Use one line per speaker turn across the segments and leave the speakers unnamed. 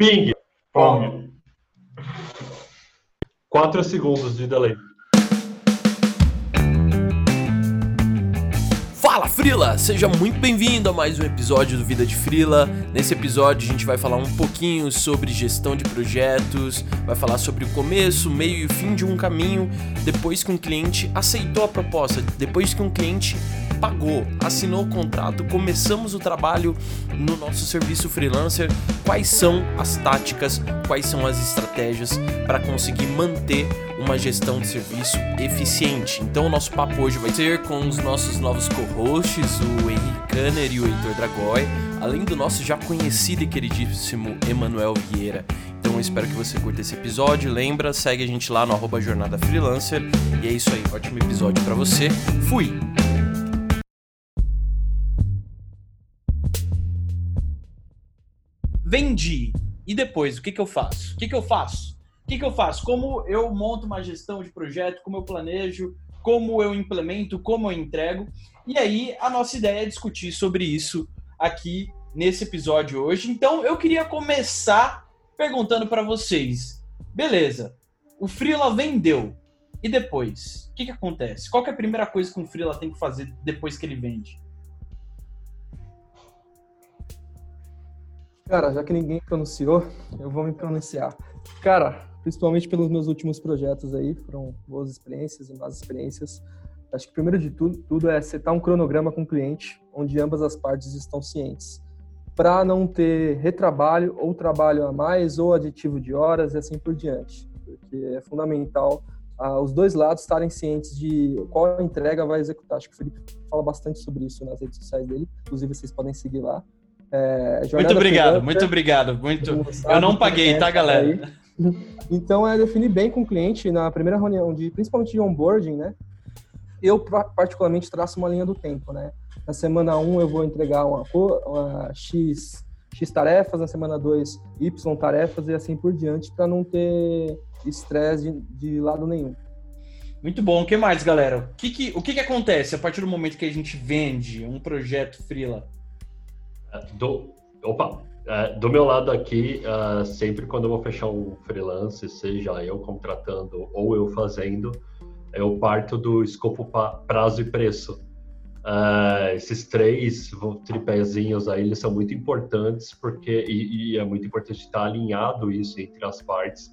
Ping! Pong! Quatro segundos de delay.
Fala Frila! Seja muito bem-vindo a mais um episódio do Vida de Frila. Nesse episódio a gente vai falar um pouquinho sobre gestão de projetos, vai falar sobre o começo, meio e fim de um caminho depois que um cliente aceitou a proposta, depois que um cliente pagou, assinou o contrato, começamos o trabalho no nosso serviço freelancer, quais são as táticas, quais são as estratégias para conseguir manter uma gestão de serviço eficiente. Então o nosso papo hoje vai ser com os nossos novos co-hosts, o Henrique Kanner e o Heitor Dragói, além do nosso já conhecido e queridíssimo Emanuel Vieira. Então eu espero que você curta esse episódio. Lembra, segue a gente lá no arroba Jornada Freelancer. E é isso aí, ótimo episódio para você. Fui! Vendi. E depois, o que, que eu faço? O que, que eu faço? O que, que eu faço? Como eu monto uma gestão de projeto, como eu planejo, como eu implemento, como eu entrego. E aí, a nossa ideia é discutir sobre isso aqui nesse episódio hoje. Então, eu queria começar perguntando para vocês: beleza, o Freela vendeu. E depois? O que, que acontece? Qual que é a primeira coisa que um Freela tem que fazer depois que ele vende?
Cara, já que ninguém pronunciou, eu vou me pronunciar. Cara, principalmente pelos meus últimos projetos aí, foram boas experiências e más experiências. Acho que primeiro de tudo, tudo é setar um cronograma com o cliente, onde ambas as partes estão cientes, para não ter retrabalho ou trabalho a mais ou aditivo de horas e assim por diante, porque é fundamental ah, os dois lados estarem cientes de qual entrega vai executar. Acho que o Felipe fala bastante sobre isso nas redes sociais dele, inclusive vocês podem seguir lá.
É, muito obrigado, muito obrigado, muito. Eu não paguei, tá, galera? Aí.
Então é definir bem com o cliente na primeira reunião, de, principalmente de onboarding, né? Eu particularmente traço uma linha do tempo, né? Na semana 1 eu vou entregar uma, uma X, X tarefas, na semana 2 Y tarefas e assim por diante, para não ter estresse de, de, lado nenhum.
Muito bom. O que mais, galera? O que, que, o que, que acontece a partir do momento que a gente vende um projeto freela?
Do, opa, é, do meu lado aqui, uh, sempre quando eu vou fechar um freelance, seja eu contratando ou eu fazendo, eu parto do escopo prazo e preço. Uh, esses três tripézinhos aí, eles são muito importantes porque e, e, é muito importante estar alinhado isso entre as partes,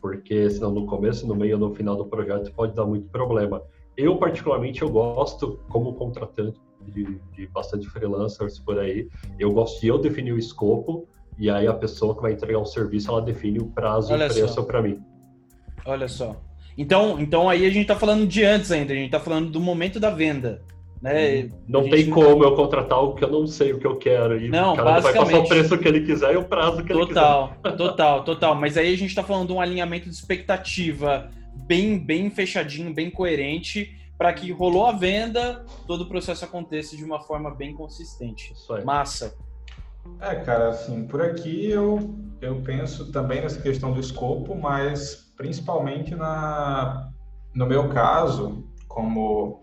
porque senão no começo, no meio no final do projeto pode dar muito problema. Eu particularmente eu gosto como contratante de, de bastante freelancers por aí. Eu gosto de eu definir o escopo e aí a pessoa que vai entregar o serviço, ela define o prazo Olha e o preço para mim.
Olha só. Então, então aí a gente está falando de antes ainda, a gente está falando do momento da venda. Né?
Uhum. Não tem como eu contratar algo que eu não sei o que eu quero. E
não,
o cara vai passar o preço que ele quiser e o prazo que
total,
ele quiser.
Total, total, total. Mas aí a gente está falando de um alinhamento de expectativa bem, bem fechadinho, bem coerente para que rolou a venda, todo o processo aconteça de uma forma bem consistente. Massa.
É, cara, assim, por aqui eu, eu penso também nessa questão do escopo, mas principalmente na, no meu caso, como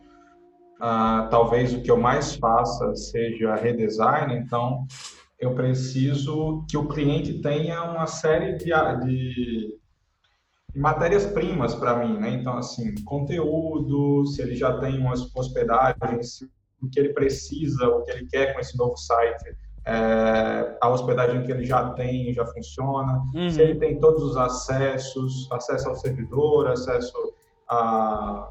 ah, talvez o que eu mais faça seja redesign, então eu preciso que o cliente tenha uma série de, de matérias-primas para mim, né? Então, assim, conteúdo, se ele já tem uma hospedagem, o que ele precisa, o que ele quer com esse novo site, é, a hospedagem que ele já tem já funciona, uhum. se ele tem todos os acessos, acesso ao servidor, acesso a,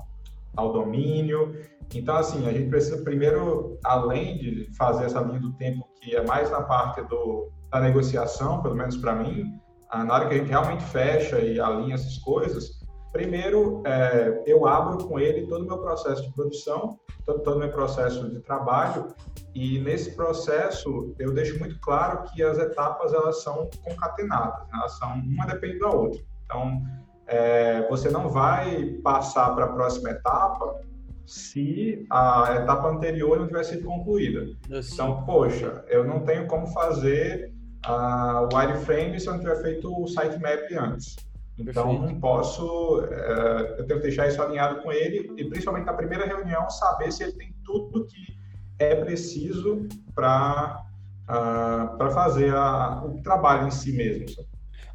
ao domínio. Então, assim, a gente precisa primeiro, além de fazer essa linha do tempo que é mais na parte do, da negociação, pelo menos para mim, na hora que a gente realmente fecha e alinha essas coisas, primeiro é, eu abro com ele todo o meu processo de produção, todo, todo o meu processo de trabalho, e nesse processo eu deixo muito claro que as etapas elas são concatenadas, né? elas são uma depende da outra. Então é, você não vai passar para a próxima etapa se a etapa anterior não tiver sido concluída. Então, poxa, eu não tenho como fazer uh, o wireframe se eu não tiver feito o sitemap antes. Então, Perfeito. não posso, uh, eu tenho que deixar isso alinhado com ele e, principalmente na primeira reunião, saber se ele tem tudo que é preciso para uh, para fazer a, o trabalho em si mesmo.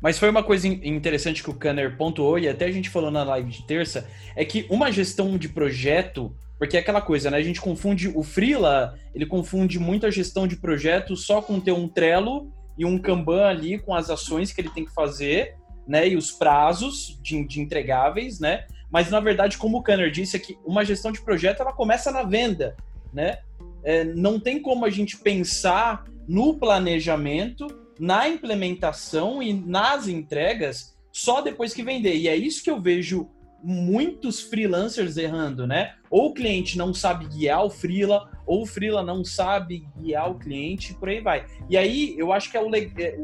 Mas foi uma coisa interessante que o Kanner pontuou, e até a gente falou na live de terça, é que uma gestão de projeto, porque é aquela coisa, né? A gente confunde o Freela, ele confunde muito a gestão de projeto só com ter um Trello e um Kanban ali com as ações que ele tem que fazer, né? E os prazos de, de entregáveis, né? Mas na verdade, como o Kanner disse, que uma gestão de projeto ela começa na venda, né? É, não tem como a gente pensar no planejamento na implementação e nas entregas só depois que vender. E é isso que eu vejo muitos freelancers errando, né? Ou o cliente não sabe guiar o freela, ou o freela não sabe guiar o cliente, por aí vai. E aí eu acho que é o é,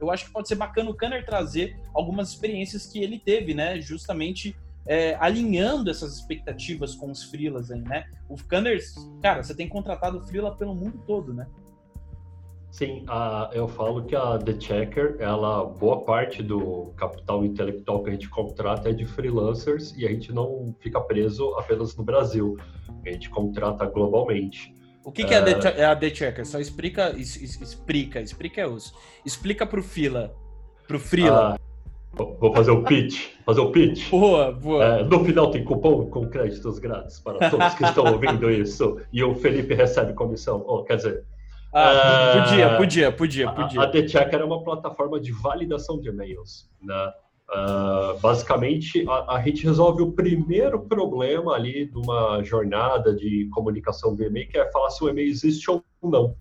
eu acho que pode ser bacana o Kanner trazer algumas experiências que ele teve, né? Justamente é, alinhando essas expectativas com os freelas aí, né? O Kanner, cara, você tem contratado freela pelo mundo todo, né?
Sim, a, eu falo que a The Checker, ela, boa parte do capital intelectual que a gente contrata é de freelancers e a gente não fica preso apenas no Brasil, a gente contrata globalmente.
O que, que é, é, é a The Checker? Só explica, es, explica, explica é os, explica pro fila, pro freela.
Ah, vou fazer o pitch, fazer o pitch.
Boa, boa.
É, no final tem cupom com créditos grátis para todos que estão ouvindo isso e o Felipe recebe comissão. Oh, quer dizer,
ah, podia, podia, podia, podia.
A, a The Checker é uma plataforma de validação de e-mails. Né? Uh, basicamente, a, a, gente resolve o primeiro problema ali de uma jornada de comunicação de e-mail, que é falar se o e-mail existe ou não.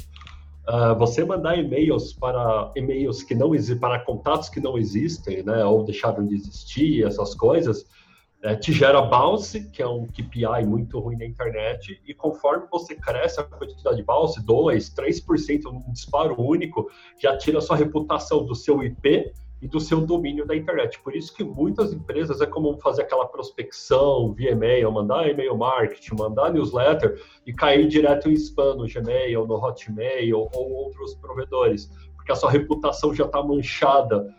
Uh, você mandar e-mails para e-mails que não existem, para contatos que não existem, né, ou deixaram de existir, essas coisas, é, te gera bounce, que é um KPI muito ruim na internet, e conforme você cresce a quantidade de bounce, 2, 3%, um disparo único, já tira a sua reputação do seu IP e do seu domínio da internet. Por isso que muitas empresas é comum fazer aquela prospecção via e-mail, mandar e-mail marketing, mandar newsletter e cair direto em spam no Gmail, no Hotmail ou outros provedores, porque a sua reputação já está manchada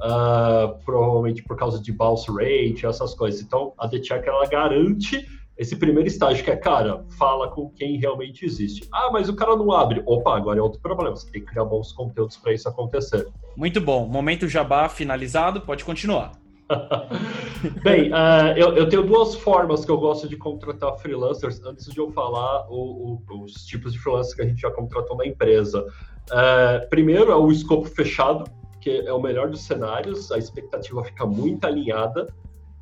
uh, provavelmente por causa de bounce rate, essas coisas. Então, a The ela garante esse primeiro estágio, que é, cara, fala com quem realmente existe. Ah, mas o cara não abre. Opa, agora é outro problema. Você tem que criar bons conteúdos para isso acontecer.
Muito bom. Momento jabá finalizado, pode continuar.
Bem, uh, eu, eu, tenho duas formas que eu gosto de contratar freelancers, antes de eu falar o, o, os tipos de freelancers que a gente já contratou na empresa. Uh, primeiro é o escopo fechado, porque é o melhor dos cenários, a expectativa fica muito alinhada.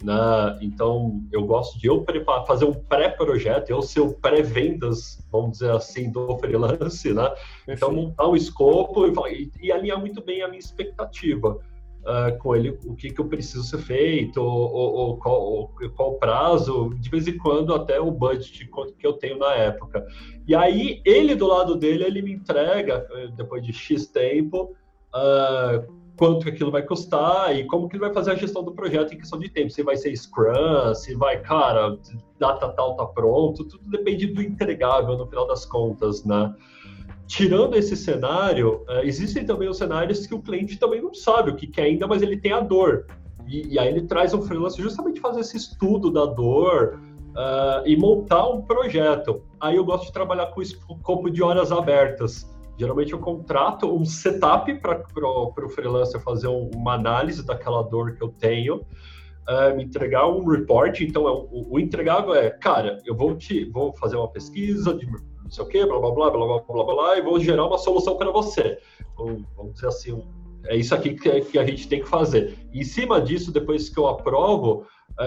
Né? Então, eu gosto de eu preparar, fazer um pré-projeto, eu ser o pré-vendas, vamos dizer assim, do freelance, né? Então, montar um escopo e, e, alinhar muito bem a minha expectativa. Uh, com ele, o que, que eu preciso ser feito, ou, ou, ou qual, qual o prazo, de vez em quando até o budget que eu tenho na época. E aí, ele do lado dele, ele me entrega, eh, depois de X tempo, uh, quanto aquilo vai custar e como que ele vai fazer a gestão do projeto em questão de tempo. Se vai ser Scrum, se vai, cara, data tal tá pronto, tudo depende do entregável no final das contas, né? Tirando esse cenário, uh, existem também os cenários que o cliente também não sabe o que quer ainda, mas ele tem a dor. E, e aí ele traz um freelance justamente fazer esse estudo da dor, Uh, e montar um projeto. Aí eu gosto de trabalhar com escopo de horas abertas. Geralmente eu contrato um setup para o freelancer fazer um, uma análise daquela dor que eu tenho, uh, me entregar um report. Então, é, o, o, entregável é, cara, eu vou te vou fazer uma pesquisa de não sei o que, blá blá blá blá blá blá blá, blá e vou gerar uma solução para você. Um, vamos dizer assim, um, é isso aqui que, que a gente tem que fazer. Em cima disso, depois que eu aprovo,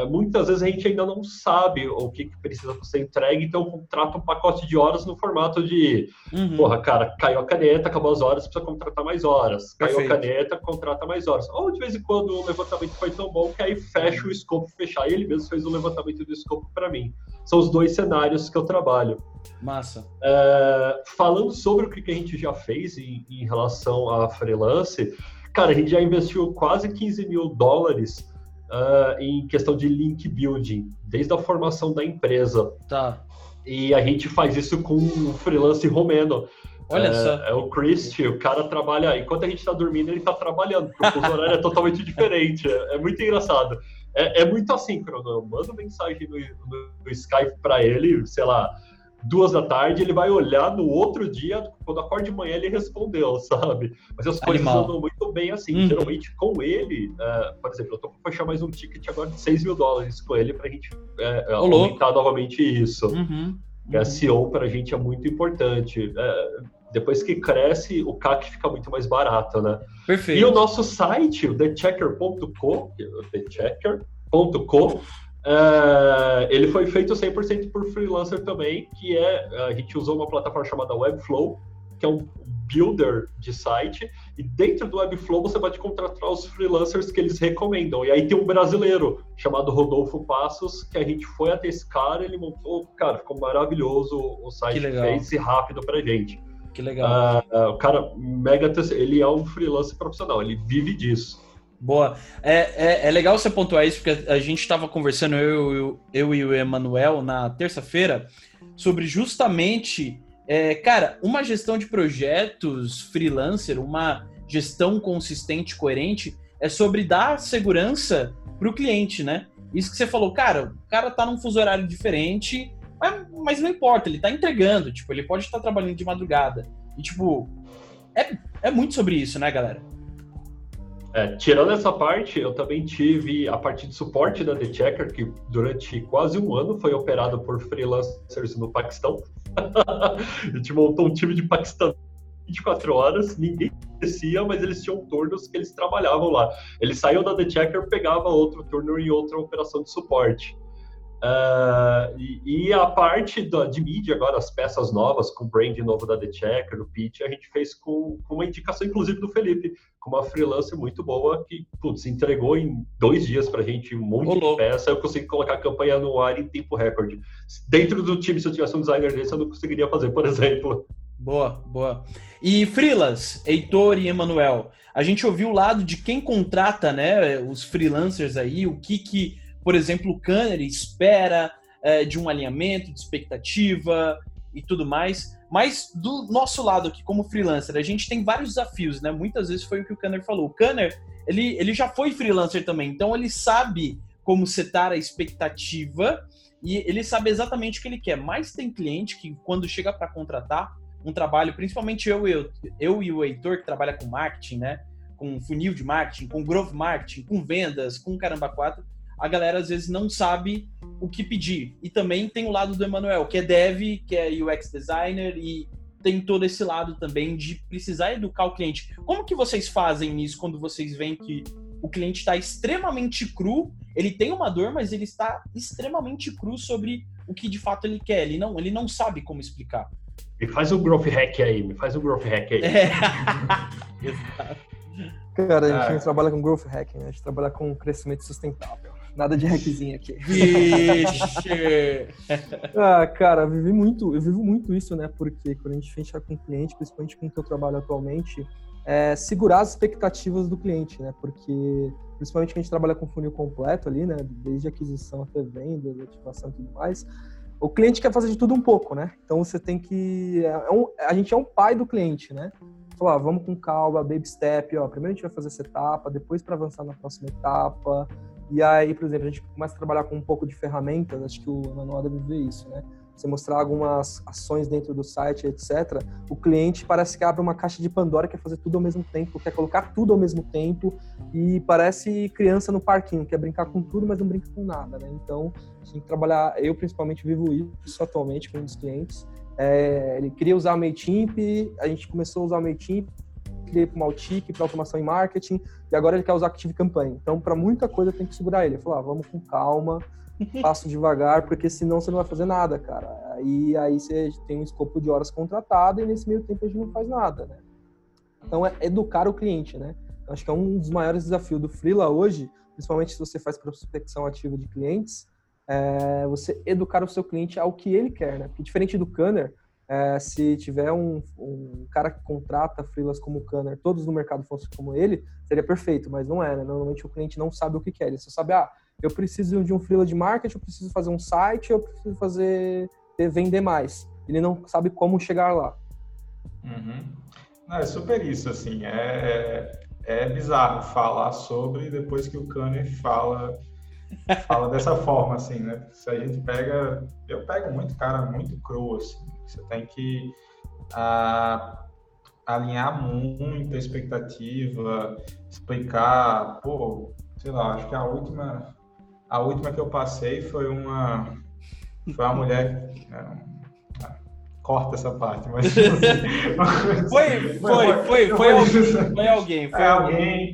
muitas vezes a gente ainda não sabe o que, que, precisa ser entregue, então contrata um pacote de horas no formato de, uhum. porra, cara, caiu a caneta, acabou as horas, precisa contratar mais horas. Caiu Perfeito. a caneta, contrata mais horas. Ou de vez em quando o levantamento foi tão bom que aí fecha o escopo fechar. E ele mesmo fez o levantamento do escopo para mim. São os dois cenários que eu trabalho.
Massa.
É, falando sobre o que a gente já fez em, em relação a freelance, cara, a gente já investiu quase 15 mil dólares uh, em questão de link building, desde a formação da empresa.
Tá.
E a gente faz isso com um freelance romeno.
Olha
é,
só.
É o Christy, o cara trabalha. Enquanto a gente está dormindo, ele está trabalhando, porque o horário é totalmente diferente. É, é muito engraçado. É, é, muito assíncrono. Eu mando mensagem no, no, no Skype para ele, sei lá, duas da tarde, ele vai olhar no outro dia, quando acorda de manhã, ele respondeu, sabe? Mas as coisas Animal. andam muito bem assim. Uhum. Geralmente, com ele, uh, por exemplo, eu tô para fechar mais um ticket agora de 6 mil dólares com ele pra gente uh, aumentar novamente isso. Uhum. Uhum. SEO para a gente é muito importante. É, depois que cresce, o CAC fica muito mais barato, né?
Perfeito.
E o nosso site, o thechecker.co, thechecker.co, é, ele foi feito 100% por freelancer também, que é, a gente usou uma plataforma chamada Webflow, que é um builder de site, e dentro do Webflow você pode contratar os freelancers que eles recomendam. E aí tem um brasileiro chamado Rodolfo Passos, que a gente foi até esse cara, ele montou, cara, ficou maravilhoso o site que fez e rápido pra gente.
Que legal.
Uh, o cara, mega, ele é um freelancer profissional, ele vive disso.
Boa. É, é, é, legal você pontuar isso, porque a gente estava conversando, eu, eu, eu, e o Emanuel, na terça-feira, sobre justamente, é, cara, uma gestão de projetos freelancer, uma gestão consistente, coerente, é sobre dar segurança para o cliente, né? Isso que você falou, cara, o cara tá num fuso horário diferente, mas, mas não importa, ele tá entregando, tipo, ele pode estar trabalhando de madrugada. E, tipo, é, é muito sobre isso, né, galera?
É, tirando essa parte, eu também tive a parte de suporte da The Checker, que durante quase um ano foi operada por freelancers no Paquistão. a gente montou um time de Paquistão 24 horas, ninguém conhecia, mas eles tinham turnos que eles trabalhavam lá. Eles saíam da The Checker, pegava outro turno em outra operação de suporte. Uh, e, e, a parte da, de mídia agora, as peças novas, com o brand novo da The Checker, do Pitch, a gente fez com, com, uma indicação, inclusive, do Felipe, com uma freelancer muito boa, que, putz, entregou em dois dias pra gente um monte Olô. de peça, eu consegui colocar a campanha no ar em tempo recorde. Dentro do time, se eu tivesse um designer desse, eu não conseguiria fazer, por exemplo.
Boa, boa. E freelas, Heitor e Emanuel, a gente ouviu o lado de quem contrata, né, os freelancers aí, o que que por exemplo, o Kanner espera é, de um alinhamento, de expectativa e tudo mais. Mas do nosso lado aqui, como freelancer, a gente tem vários desafios, né? Muitas vezes foi o que o Kanner falou. O Kanner, ele, ele já foi freelancer também, então ele sabe como setar a expectativa e ele sabe exatamente o que ele quer. Mas tem cliente que, quando chega para contratar um trabalho, principalmente eu, eu, eu e o Heitor, que trabalha com marketing, né? Com funil de marketing, com growth marketing, com vendas, com caramba 4, a galera às vezes não sabe o que pedir. E também tem o lado do Emanuel, que é dev, que é UX designer e tem todo esse lado também de precisar educar o cliente. Como que vocês fazem isso quando vocês veem que o cliente está extremamente cru, ele tem uma dor, mas ele está extremamente cru sobre o que de fato ele quer. Ele não, ele não sabe como explicar.
Me faz o growth hack aí, me faz o growth hack aí. É.
Cara, a gente ah. não trabalha com growth hacking, né? a gente trabalha com crescimento sustentável. Nada de hackzinho aqui.
Vixe!
ah, cara, vivi muito, eu vivo muito isso, né? Porque quando a gente fecha com o cliente, principalmente com o que eu trabalho atualmente, é segurar as expectativas do cliente, né? Porque principalmente que a gente trabalha com funil completo ali, né? Desde aquisição até venda, ativação e tudo mais. O cliente quer fazer de tudo um pouco, né? Então você tem que. É um, a gente é um pai do cliente, né? Falar, vamos com calma, baby step, ó. Primeiro a gente vai fazer essa etapa, depois para avançar na próxima etapa. E aí, por exemplo, a gente começa a trabalhar com um pouco de ferramentas, acho que o manual deve ver isso, né? Você mostrar algumas ações dentro do site, etc. O cliente parece que abre uma caixa de Pandora, quer fazer tudo ao mesmo tempo, quer colocar tudo ao mesmo tempo e parece criança no parquinho, quer brincar com tudo, mas não brinca com nada, né? Então, a gente tem que trabalhar. Eu, principalmente, vivo isso atualmente com um dos clientes. É, ele queria usar o MailChimp, a gente começou a usar o MailChimp, criei para o Maltic, para automação e marketing, e agora ele quer usar Active Campaign. Então, para muita coisa, tem que segurar ele. Falar, ah, vamos com calma, passo devagar, porque senão você não vai fazer nada, cara. Aí, aí você tem um escopo de horas contratado e nesse meio tempo a gente não faz nada, né? Então, é educar o cliente, né? Acho que é um dos maiores desafios do Freela hoje, principalmente se você faz prospecção ativa de clientes, é você educar o seu cliente ao que ele quer, né? Porque diferente do Canner, é, se tiver um, um, cara que contrata freelas como o Canner, todos no mercado fossem como ele, seria perfeito, mas não é, né? Normalmente o cliente não sabe o que quer, ele só sabe, ah, eu preciso de um freela de marketing, eu preciso fazer um site, eu preciso fazer, vender mais. Ele não sabe como chegar lá.
Uhum. Não, é super isso, assim, é, é bizarro falar sobre depois que o Canner fala fala dessa forma, assim, né? Se a gente pega. Eu pego muito cara muito cru, assim. Você tem que ah, alinhar muito a expectativa, explicar. Pô, sei lá, acho que a última. A última que eu passei foi uma. Foi uma mulher. Corta essa parte, mas.
foi, foi, foi, foi, foi, alguém. Foi alguém. Foi
é alguém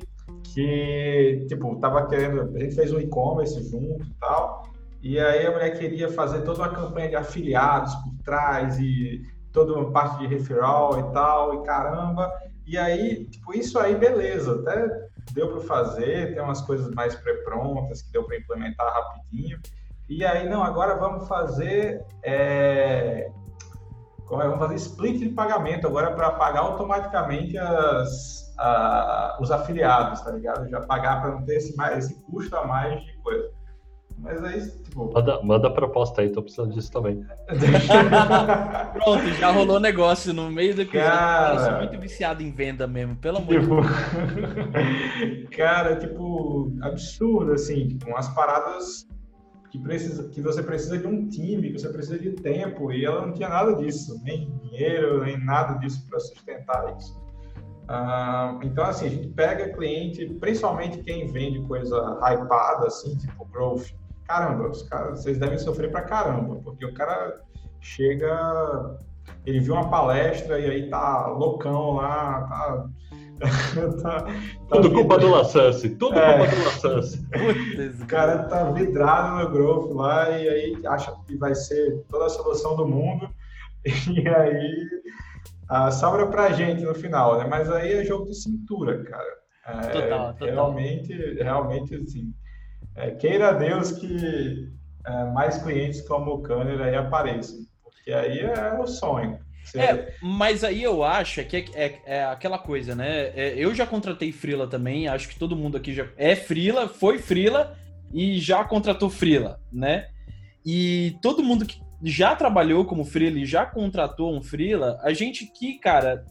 que, tipo, tava querendo. A gente fez um e-commerce junto e tal. E aí a mulher queria fazer toda uma campanha de afiliados trás e toda uma parte de referral e tal, e caramba. E aí, tipo, isso aí, beleza, até deu para fazer, tem umas coisas mais pré-prontas que deu para implementar rapidinho. E aí, não, agora vamos fazer. É... Vamos fazer split de pagamento agora para pagar automaticamente as, a, os afiliados, tá ligado? Já pagar para não ter esse, mais, esse custo a mais de coisa. Mas aí, tipo.
Manda, manda a proposta aí, tô precisando disso também.
Pronto, já rolou negócio no meio do episódio. Cara, eu sou muito viciado em venda mesmo, pelo amor tipo... de
Deus. Cara, tipo, absurdo, assim, tipo, umas paradas que, precisa, que você precisa de um time, que você precisa de tempo, e ela não tinha nada disso, nem dinheiro, nem nada disso para sustentar isso. Uh, então, assim, a gente pega cliente, principalmente quem vende coisa hypada, assim, tipo growth. Caramba, os caras, vocês devem sofrer pra caramba, porque o cara chega, ele viu uma palestra e aí tá loucão lá, tá.
tá, tá tudo vidrado. culpa do Lassance, tudo é. culpa do Lassance.
o cara tá vidrado no growth lá e aí acha que vai ser toda a solução do mundo. E aí ah, sobra pra gente no final, né? Mas aí é jogo de cintura, cara. É, total, total. Realmente, realmente, assim, é, queira Deus que é, mais clientes como o Kanner aí apareçam, porque aí é o sonho.
É, mas aí eu acho que é, é, é aquela coisa, né? É, eu já contratei Frila também, acho que todo mundo aqui já é Frila, foi Frila e já contratou Frila, né? E todo mundo que já trabalhou como freela e já contratou um freela, a gente que, cara,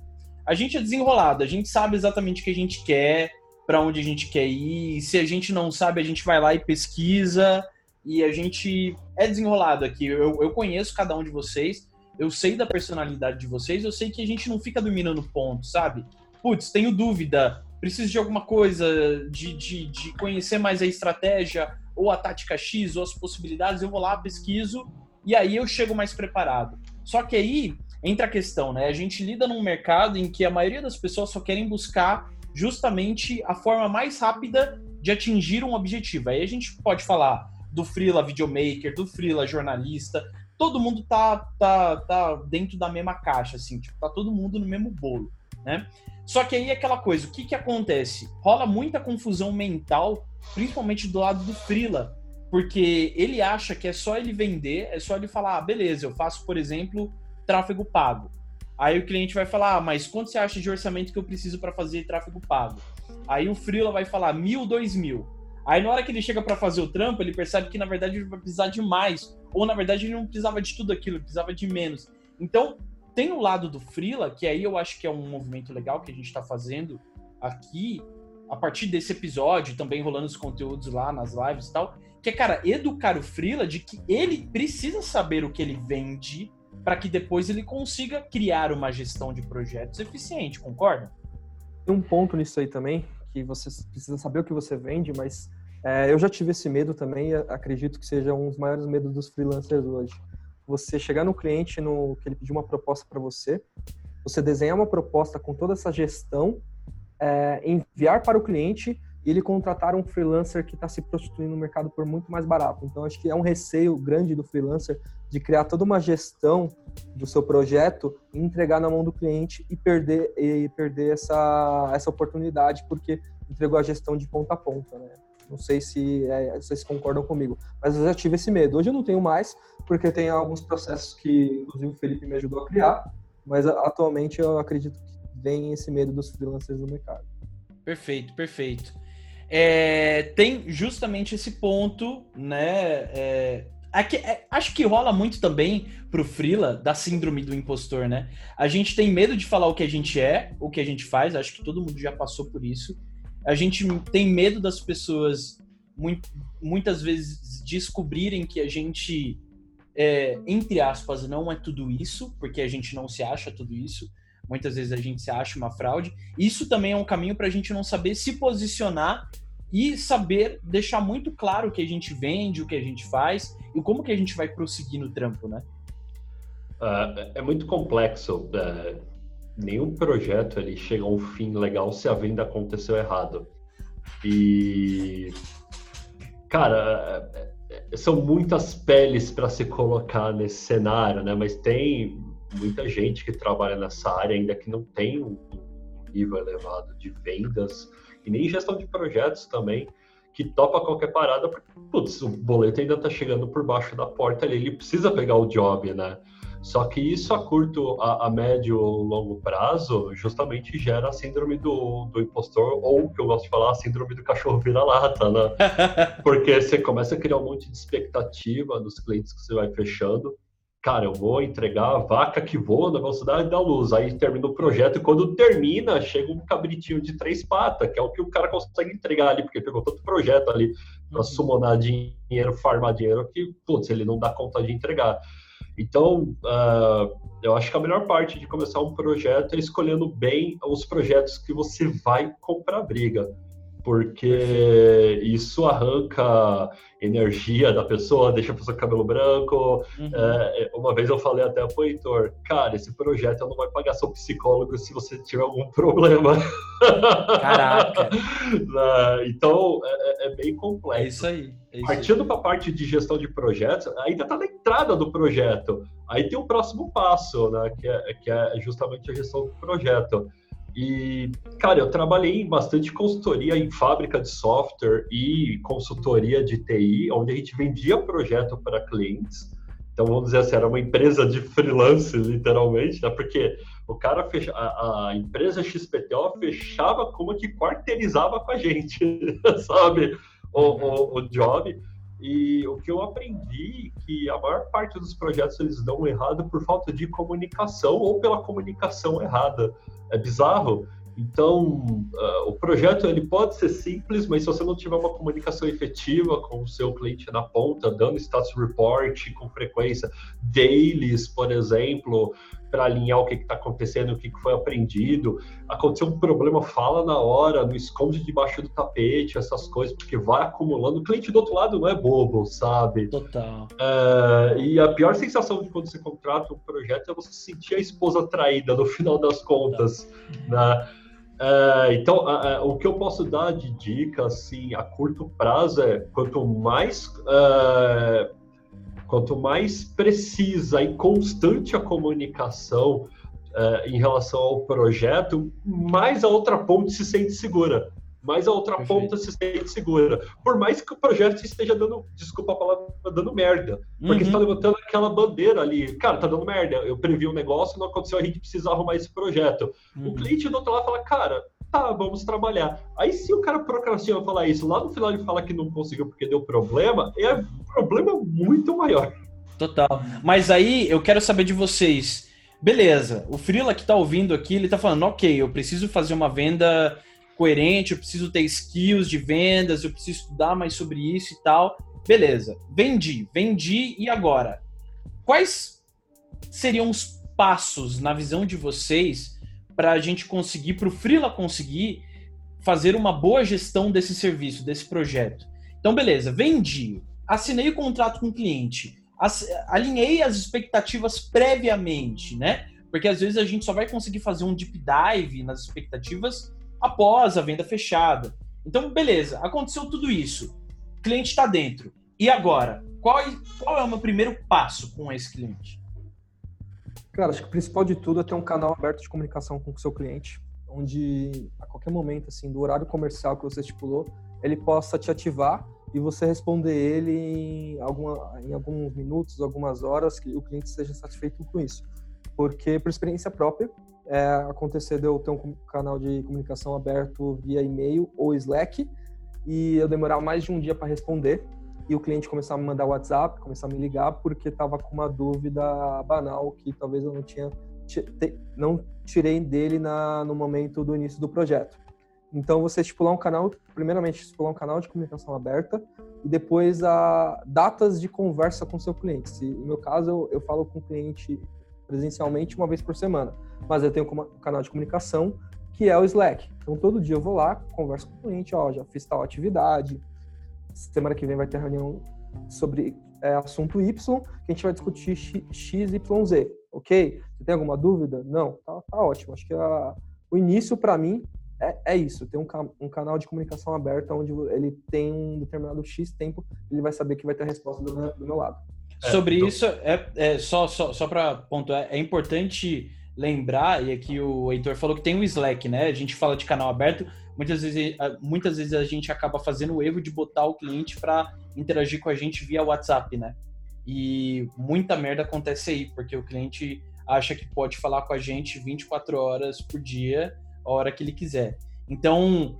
a gente é desenrolado, a gente sabe exatamente o que a gente quer, para onde a gente quer ir, se a gente não sabe, a gente vai lá e pesquisa, e a gente é desenrolado aqui. Eu, eu conheço cada um de vocês, eu sei da personalidade de vocês, eu sei que a gente não fica dormindo no ponto, sabe? Putz, tenho dúvida, preciso de alguma coisa, de, de, de conhecer mais a estratégia, ou a tática X, ou as possibilidades, eu vou lá, pesquiso e aí eu chego mais preparado. Só que aí entra a questão, né? A gente lida num mercado em que a maioria das pessoas só querem buscar justamente a forma mais rápida de atingir um objetivo. Aí a gente pode falar do freela videomaker, do freela jornalista, todo mundo tá, tá, tá dentro da mesma caixa, assim, tipo, tá todo mundo no mesmo bolo, né? Só que aí é aquela coisa, o que que acontece? Rola muita confusão mental, principalmente do lado do freela, porque ele acha que é só ele vender, é só ele falar, ah, beleza, eu faço, por exemplo, tráfego pago. Aí o cliente vai falar, ah, mas quanto você acha de orçamento que eu preciso para fazer tráfego pago? Aí o freela vai falar mil, dois mil. Aí na hora que ele chega para fazer o trampo, ele percebe que na verdade ele vai precisar de mais, ou na verdade ele não precisava de tudo aquilo, ele precisava de menos. Então tem o lado do freela, que aí eu acho que é um movimento legal que a gente está fazendo aqui, a partir desse episódio, também rolando os conteúdos lá nas lives e tal, que é, cara, educar o Freela de que ele precisa saber o que ele vende para que depois ele consiga criar uma gestão de projetos eficiente, concorda?
Tem um ponto nisso aí também, que você precisa saber o que você vende, mas é, eu já tive esse medo também acredito que seja um dos maiores medos dos freelancers hoje. Você chegar no cliente, no que ele pediu uma proposta para você, você desenhar uma proposta com toda essa gestão, é, enviar para o cliente ele contratar um freelancer que está se prostituindo no mercado por muito mais barato. Então, acho que é um receio grande do freelancer de criar toda uma gestão do seu projeto e entregar na mão do cliente e perder e perder essa, essa oportunidade porque entregou a gestão de ponta a ponta, né? Não sei se é, vocês concordam comigo, mas eu já tive esse medo. Hoje eu não tenho mais, porque tem alguns processos que, inclusive, o Felipe me ajudou a criar, mas atualmente eu acredito que vem esse medo dos freelancers no mercado.
Perfeito, perfeito é, tem justamente esse ponto, né? É, aqui, é, acho que rola muito também pro Frila da síndrome do impostor, né? A gente tem medo de falar o que a gente é, o que a gente faz, acho que todo mundo já passou por isso. A gente tem medo das pessoas muito, muitas vezes descobrirem que a gente, é, entre aspas, não é tudo isso, porque a gente não se acha tudo isso. Muitas vezes a gente se acha uma fraude. Isso também é um caminho para a gente não saber se posicionar e saber deixar muito claro o que a gente vende, o que a gente faz e como que a gente vai prosseguir no trampo, né?
Uh, é muito complexo. Uh, nenhum projeto ele chega a um fim legal se a venda aconteceu errado. E cara, é, são muitas peles para se colocar nesse cenário, né? Mas tem muita gente que trabalha nessa área ainda que não tem um nível elevado de vendas e nem gestão de projetos também, que topa qualquer parada, porque, putz, o boleto ainda está chegando por baixo da porta ali, ele precisa pegar o job, né? Só que isso a curto, a, a médio ou longo prazo, justamente gera a síndrome do, do impostor, ou o que eu gosto de falar, a síndrome do cachorro vira-lata, né? Porque você começa a criar um monte de expectativa dos clientes que você vai fechando. Cara, eu vou entregar a vaca que voa na velocidade da luz. Aí termina o projeto e quando termina, chega um cabritinho de três patas, que é o que o cara consegue entregar ali, porque pegou tanto projeto ali para uhum. summonar dinheiro, farmar dinheiro, que, putz, ele não dá conta de entregar. Então, uh, eu acho que a melhor parte de começar um projeto é escolhendo bem os projetos que você vai comprar briga porque isso arranca energia da pessoa, deixa a pessoa com cabelo branco. Uhum. É, uma vez eu falei até pro Heitor, cara, esse projeto não vai pagar seu psicólogo se você tiver algum problema.
Caraca!
Né, então, é, é, é, bem complexo.
É isso aí. É isso
Partindo para a parte de gestão de projetos, ainda está na entrada do projeto. Aí tem o próximo passo, né, que é, que é justamente a gestão do projeto. E, cara, eu trabalhei em bastante consultoria em fábrica de software e consultoria de TI, onde a gente vendia projeto para clientes. Então, vamos dizer assim, era uma empresa de freelance, literalmente, né? Porque o cara fecha, a, a empresa XPTO fechava como que quarteirizava com a gente, sabe? O, o, o job. E o que eu aprendi que a maior parte dos projetos eles dão errado por falta de comunicação ou pela comunicação errada. É bizarro. Então, uh, o projeto ele pode ser simples, mas se você não tiver uma comunicação efetiva com o seu cliente na ponta, dando status report com frequência, dailies, por exemplo, para alinhar o que está acontecendo, o que, que foi aprendido. Aconteceu um problema, fala na hora, não esconde debaixo do tapete, essas coisas, porque vai acumulando. O cliente do outro lado não é bobo, sabe?
Total.
É, e a pior sensação de quando você contrata um projeto é você sentir a esposa traída no final das contas, né? É, então, o que eu posso dar de dica, assim, a curto prazo é quanto mais é, Quanto mais precisa e constante a comunicação uh, em relação ao projeto, mais a outra ponte se sente segura. Mais a outra Perfeito. ponta se sente segura. Por mais que o projeto esteja dando, desculpa a palavra, dando merda. Porque uhum. está levantando aquela bandeira ali. Cara, tá dando merda. Eu previ um negócio, não aconteceu, a gente precisa arrumar esse projeto. Uhum. O cliente do outro lado fala, cara, tá, vamos trabalhar. Aí se o cara procrastina falar isso, lá no final ele fala que não conseguiu porque deu problema, é um problema muito maior.
Total. Mas aí eu quero saber de vocês. Beleza, o Frila que tá ouvindo aqui, ele tá falando, ok, eu preciso fazer uma venda coerente, eu preciso ter skills de vendas, eu preciso estudar mais sobre isso e tal. Beleza, vendi, vendi e agora? Quais seriam os passos na visão de vocês para a gente conseguir, para o Freela conseguir fazer uma boa gestão desse serviço, desse projeto. Então, beleza, vendi, assinei o contrato com o cliente, alinhei as expectativas previamente, né? Porque às vezes a gente só vai conseguir fazer um deep dive nas expectativas após a venda fechada. Então, beleza, aconteceu tudo isso. O cliente está dentro. E agora? Qual, qual é o meu primeiro passo com esse cliente?
Cara, acho que o principal de tudo é ter um canal aberto de comunicação com o seu cliente, onde a qualquer momento, assim, do horário comercial que você estipulou, ele possa te ativar e você responder ele em, alguma, em alguns minutos, algumas horas, que o cliente esteja satisfeito com isso. Porque, por experiência própria, é, acontecer de eu ter um canal de comunicação aberto via e-mail ou Slack e eu demorar mais de um dia para responder e o cliente começar a me mandar WhatsApp, começar a me ligar porque estava com uma dúvida banal que talvez eu não tinha não tirei dele na, no momento do início do projeto. Então, você estipular um canal, primeiramente, estipular um canal de comunicação aberta e depois a datas de conversa com seu cliente. Se, no meu caso, eu, eu falo com o cliente presencialmente uma vez por semana, mas eu tenho um canal de comunicação que é o Slack. Então, todo dia eu vou lá, converso com o cliente, ó, já fiz tal atividade, semana que vem vai ter reunião sobre é, assunto Y, que a gente vai discutir X, Y, Z, ok? Você tem alguma dúvida? Não? Tá, tá ótimo. Acho que a, o início, para mim, é, é, isso. Tem um, um, canal de comunicação aberto onde ele tem um determinado X tempo, ele vai saber que vai ter a resposta do, do meu lado.
É, Sobre então... isso, é, é, só, só, só para pontuar, é importante lembrar, e aqui o Heitor falou que tem o Slack, né? A gente fala de canal aberto, muitas vezes, muitas vezes a gente acaba fazendo o erro de botar o cliente para interagir com a gente via WhatsApp, né? E muita merda acontece aí, porque o cliente acha que pode falar com a gente 24 horas por dia, a hora que ele quiser. Então,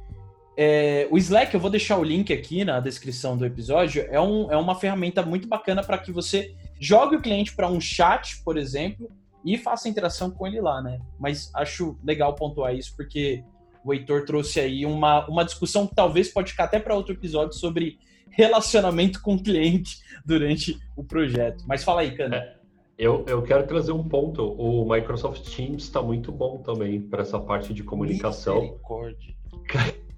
é, o Slack, eu vou deixar o link aqui na descrição do episódio, é, um, é uma ferramenta muito bacana para que você jogue o cliente para um chat, por exemplo, e faça interação com ele lá, né? Mas acho legal pontuar isso, porque o Heitor trouxe aí uma, uma discussão que talvez pode ficar até para outro episódio sobre relacionamento com o cliente durante o projeto. Mas fala aí, Cana. É,
eu, eu quero trazer um ponto. O Microsoft Teams está muito bom também para essa parte de comunicação.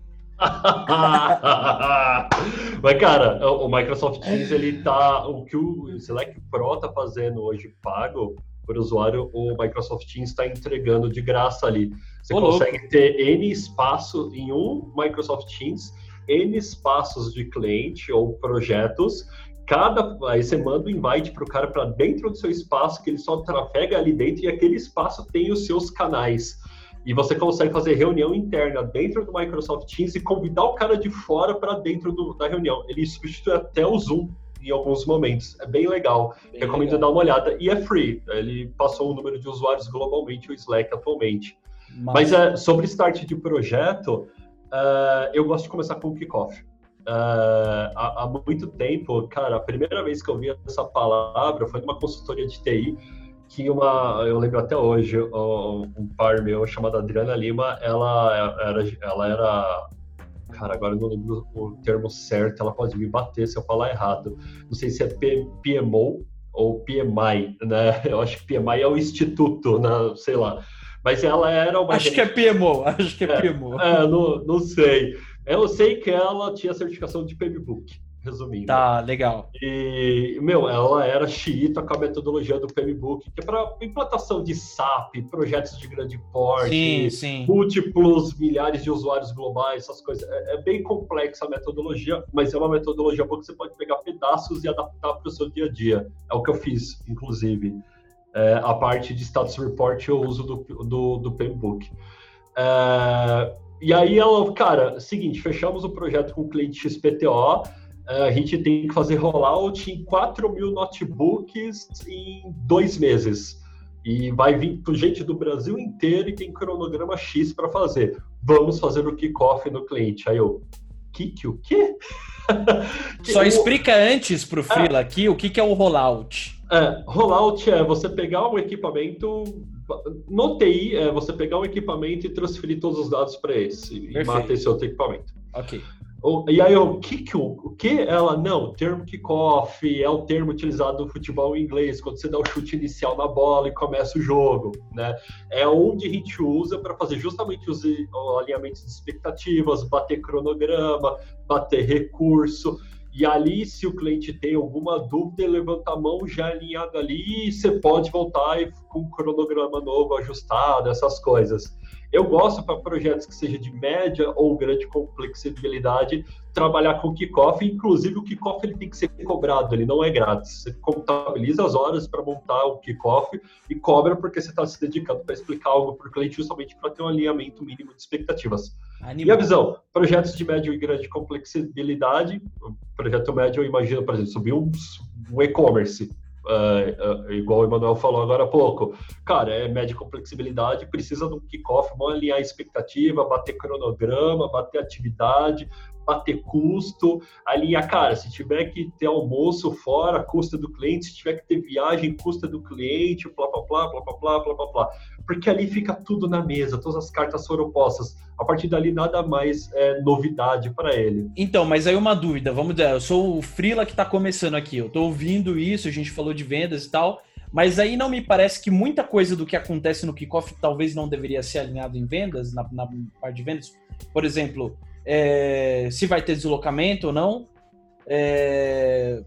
Mas, cara, o Microsoft Teams, ele tá. O que o Slack Pro tá fazendo hoje pago por usuário, o Microsoft Teams está entregando de graça ali. Você Ô, consegue louco. ter N espaço em um Microsoft Teams, N espaços de cliente ou projetos. Cada, aí você manda o um invite para o cara para dentro do seu espaço, que ele só trafega ali dentro e aquele espaço tem os seus canais. E você consegue fazer reunião interna dentro do Microsoft Teams e convidar o cara de fora para dentro do, da reunião. Ele substitui até o Zoom em alguns momentos. É bem legal. Bem Recomendo legal. dar uma olhada. E é free. Ele passou o número de usuários globalmente, o Slack atualmente. Mas, Mas é, sobre start de projeto, uh, eu gosto de começar com o kickoff. Uh, há, há, muito tempo, cara, a primeira vez que eu vi essa palavra foi numa consultoria de TI que uma, eu lembro até hoje, um par meu chamado Adriana Lima, ela era, ela era cara, agora eu não lembro o termo certo, ela pode me bater se eu falar errado. Não sei se é PMO ou PMI, né? Eu acho que PMI é o instituto, né? sei lá. Mas ela era uma.
Acho que é PMO, acho que é, é PMO.
É, não, não sei. Eu sei que ela tinha certificação de PMBOK resumindo.
Tá, legal.
E, meu, ela era xiita com a metodologia do PMBOK, que é para implantação de SAP, projetos de grande porte, sim, sim. múltiplos milhares de usuários globais, essas coisas. É, é, bem complexa a metodologia, mas é uma metodologia boa que você pode pegar pedaços e adaptar para o seu dia a dia. É o que eu fiz, inclusive. É, a parte de status report eu uso do, do, do PMBOK. É, e aí ela, cara, seguinte, fechamos o projeto com o cliente XPTO, a gente tem que fazer rollout em 4 mil notebooks em dois meses. E vai vir gente do Brasil inteiro e tem cronograma X para fazer. Vamos fazer o kickoff no cliente. Aí eu, kick o quê?
Só explica antes para o Freela é, aqui o que, que é o rollout.
É, rollout é você pegar um equipamento, no TI é você pegar um equipamento e transferir todos os dados para esse Perfeito. e matar esse outro equipamento.
Ok.
E aí o que o que ela não, o termo kickoff é o termo utilizado no futebol inglês quando você dá o chute inicial na bola e começa o jogo, né? É onde a gente usa para fazer justamente os alinhamentos de expectativas, bater cronograma, bater recurso. E ali, se o cliente tem alguma dúvida, levanta a mão já alinhado ali e você pode voltar com um cronograma novo ajustado, essas coisas. Eu gosto para projetos que seja de média ou grande complexibilidade trabalhar com kickoff, inclusive o kickoff ele tem que ser cobrado, ele não é grátis. Você contabiliza as horas para montar o kickoff e cobra porque você está se dedicando para explicar algo para o cliente justamente para ter um alinhamento mínimo de expectativas. Animal. E a visão, projetos de média e grande complexibilidade, projeto médio eu imagino, por exemplo, subir um, um e-commerce, Uh, uh, igual o Emanuel falou agora há pouco, cara, é média complexibilidade, precisa de um kickoff, vamos alinhar a expectativa, bater cronograma, bater atividade, bater custo, alinhar, cara, se tiver que ter almoço fora, custa do cliente, se tiver que ter viagem, custa do cliente, blá, blá, blá, blá, blá, blá, blá, blá, blá. porque ali fica tudo na mesa, todas as cartas foram postas. A partir dali, nada mais é novidade para ele.
Então, mas aí uma dúvida, vamos dizer, eu sou o Frila que está começando aqui, eu estou ouvindo isso, a gente falou de vendas e tal, mas aí não me parece que muita coisa do que acontece no kickoff talvez não deveria ser alinhado em vendas, na, na parte de vendas. Por exemplo, é, se vai ter deslocamento ou não, é,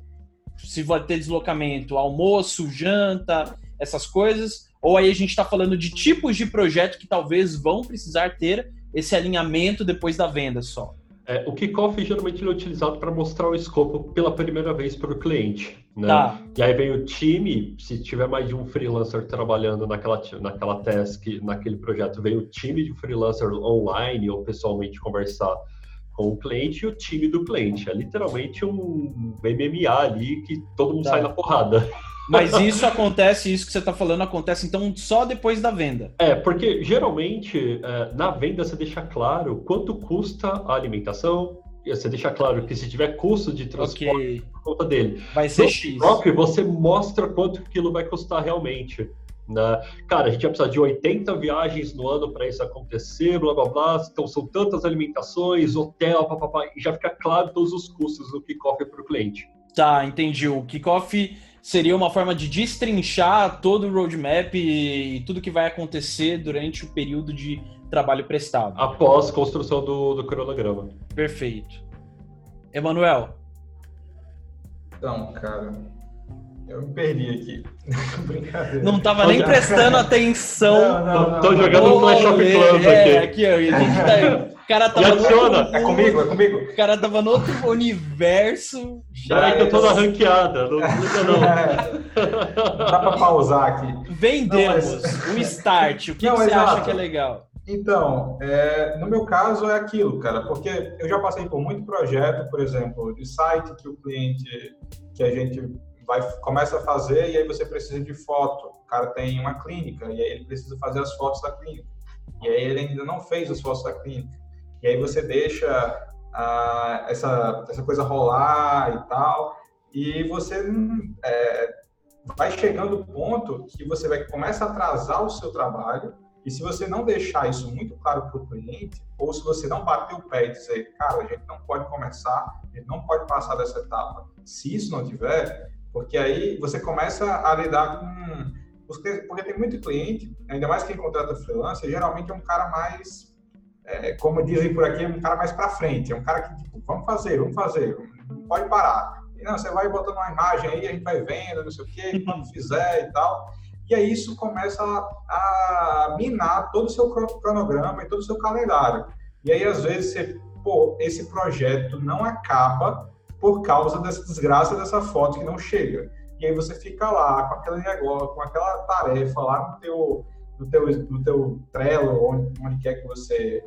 se vai ter deslocamento, almoço, janta, essas coisas, ou aí a gente está falando de tipos de projeto que talvez vão precisar ter esse alinhamento depois da venda só.
É, o kickoff geralmente é utilizado para mostrar o escopo pela primeira vez para o cliente. Né?
Tá.
E aí vem o time, se tiver mais de um freelancer trabalhando naquela, naquela task, naquele projeto, vem o time de freelancer online ou pessoalmente conversar com o cliente e o time do cliente. É literalmente um MMA ali que todo mundo
Tá.
sai na porrada.
Mas isso acontece, isso que você está falando acontece então só depois da venda.
É, porque geralmente é, na venda você deixa claro quanto custa a alimentação, você deixa claro que se tiver custo de transporte
Ok,
por conta dele.
vai ser
No
X.
Drop, você mostra quanto aquilo vai custar realmente. Né? Cara, a gente vai precisar de 80 viagens no ano para isso acontecer, blá blá blá. Então são tantas alimentações, hotel, papapá, e já fica claro todos os custos do kickoff para o cliente.
Tá, entendi. O kickoff seria uma forma de destrinchar todo o roadmap e tudo que vai acontecer durante o período de trabalho prestado.
Após construção do, do cronograma.
Perfeito. Emanuel,
Então, cara, eu me perdi aqui. Brincadeira.
não tava nem
Olha.
prestando atenção.
Não, não, não,
Tô
não.
jogando no Clash of Clans
é,
aqui.
aqui. ó, e a gente tá- o cara tava
adiciona.
no,
É comigo, é comigo.
o cara tava no outro universo. Já
Peraí que eu tô na ranqueada, não liga não.
É, dá pra pausar aqui.
vendemos
Não, mas-
o start. O que,
Não,
que você
exato.
acha que é legal?
Então, é, no meu caso é aquilo, cara, porque eu já passei por muito projeto, por exemplo, de site que o cliente, que a gente vai começa a fazer e aí você precisa de foto. O cara tem uma clínica e aí ele precisa fazer as fotos da clínica. E aí ele ainda não fez as fotos da clínica. E aí você deixa essa, essa coisa rolar e tal, e você é, vai chegando o ponto que você vai começa a atrasar o seu trabalho e se você não deixar isso muito claro para o cliente, ou se você não bater o pé e dizer, cara, a gente não pode começar, a gente não pode passar dessa etapa, se isso não tiver, porque aí você começa a lidar com. Porque, porque tem muito cliente, ainda mais quem contrata freelancer, geralmente é um cara mais, é, como dizem por aqui, é um cara mais para frente, é um cara que, tipo, vamos fazer, vamos fazer, não pode parar. E, não, você vai botando uma imagem aí, a gente vai vendo, não sei o quê, quando fizer e tal. E aí isso começa a, minar todo o seu cro- cronograma e todo o seu calendário. E aí, às vezes, você, pô, esse projeto não acaba por causa dessa desgraça dessa foto que não chega. E aí você fica lá com aquele negócio, com aquela tarefa lá no teu, no teu, no teu Trello, onde, onde quer que você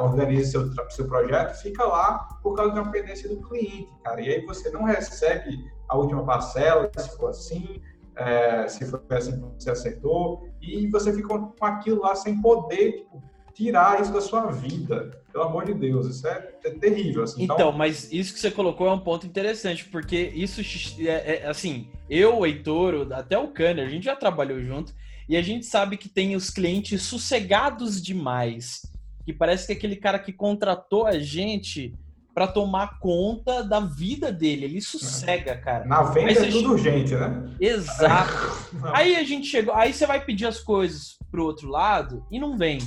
organize seu, seu projeto, fica lá por causa de uma pendência do cliente, cara. E aí você não recebe a última parcela, se for assim, é, se foi assim que você acertou, e você fica com aquilo lá sem poder tipo, tirar isso da sua vida. Pelo amor de Deus, isso é, é terrível. Assim.
Então, mas isso que você colocou é um ponto interessante, porque isso é, é, assim, eu, o Heitor, até o Kanner, a gente já trabalhou junto, e a gente sabe que tem os clientes sossegados demais. Que parece que é aquele cara que contratou a gente para tomar conta da vida dele. Ele sossega, cara.
na venda é tudo urgente, né?
Exato. Aí a gente chegou, aí você vai pedir as coisas pro outro lado e não vem.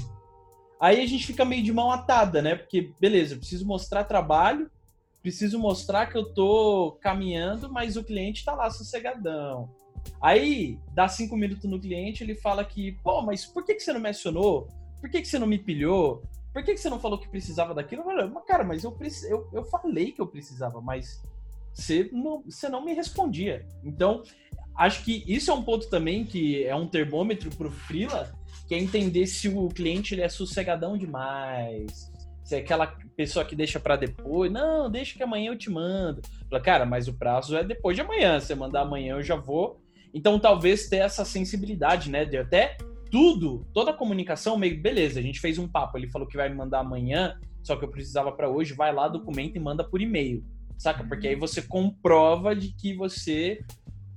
Aí a gente fica meio de mão atada, né? Porque, beleza, preciso mostrar trabalho, preciso mostrar que eu tô caminhando, mas o cliente tá lá sossegadão. Aí, dá cinco minutos no cliente, ele fala que, pô, mas por que, que você não mencionou? Por que, que você não me pilhou? Por que, que você não falou que precisava daquilo? Eu falei, "Mas, cara, mas eu, eu, eu falei que eu precisava, mas você não, você não me respondia. Então, acho que isso é um ponto também que é um termômetro pro Freela, que é entender se o cliente ele é sossegadão demais. Se é aquela pessoa que deixa para depois, não, deixa que amanhã eu te mando. Fala, cara, mas o prazo é depois de amanhã. Se você mandar amanhã, eu já vou. Então, talvez ter essa sensibilidade, né? De até tudo, toda a comunicação, meio, beleza, a gente fez um papo. Ele falou que vai me mandar amanhã, só que eu precisava para hoje, vai lá, documenta e manda por e-mail. Saca? Porque aí você comprova de que você.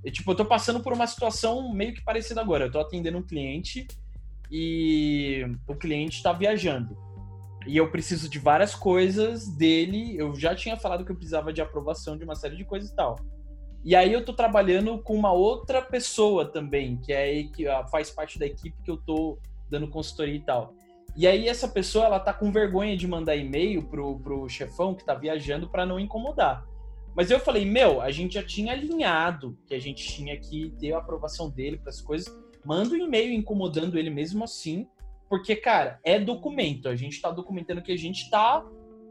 Tipo, eu tô passando por uma situação meio que parecida agora. Eu tô atendendo um cliente e o cliente está viajando. E eu preciso de várias coisas dele. Eu já tinha falado que eu precisava de aprovação de uma série de coisas e tal. E aí eu tô trabalhando com uma outra pessoa também, que é que faz parte da equipe que eu tô dando consultoria e tal. E aí essa pessoa ela tá com vergonha de mandar e-mail pro, pro chefão que tá viajando para não incomodar. Mas eu falei, meu, a gente já tinha alinhado que a gente tinha que ter a aprovação dele para as coisas. Manda um e-mail incomodando ele mesmo assim, porque, cara, é documento. A gente tá documentando que a gente tá.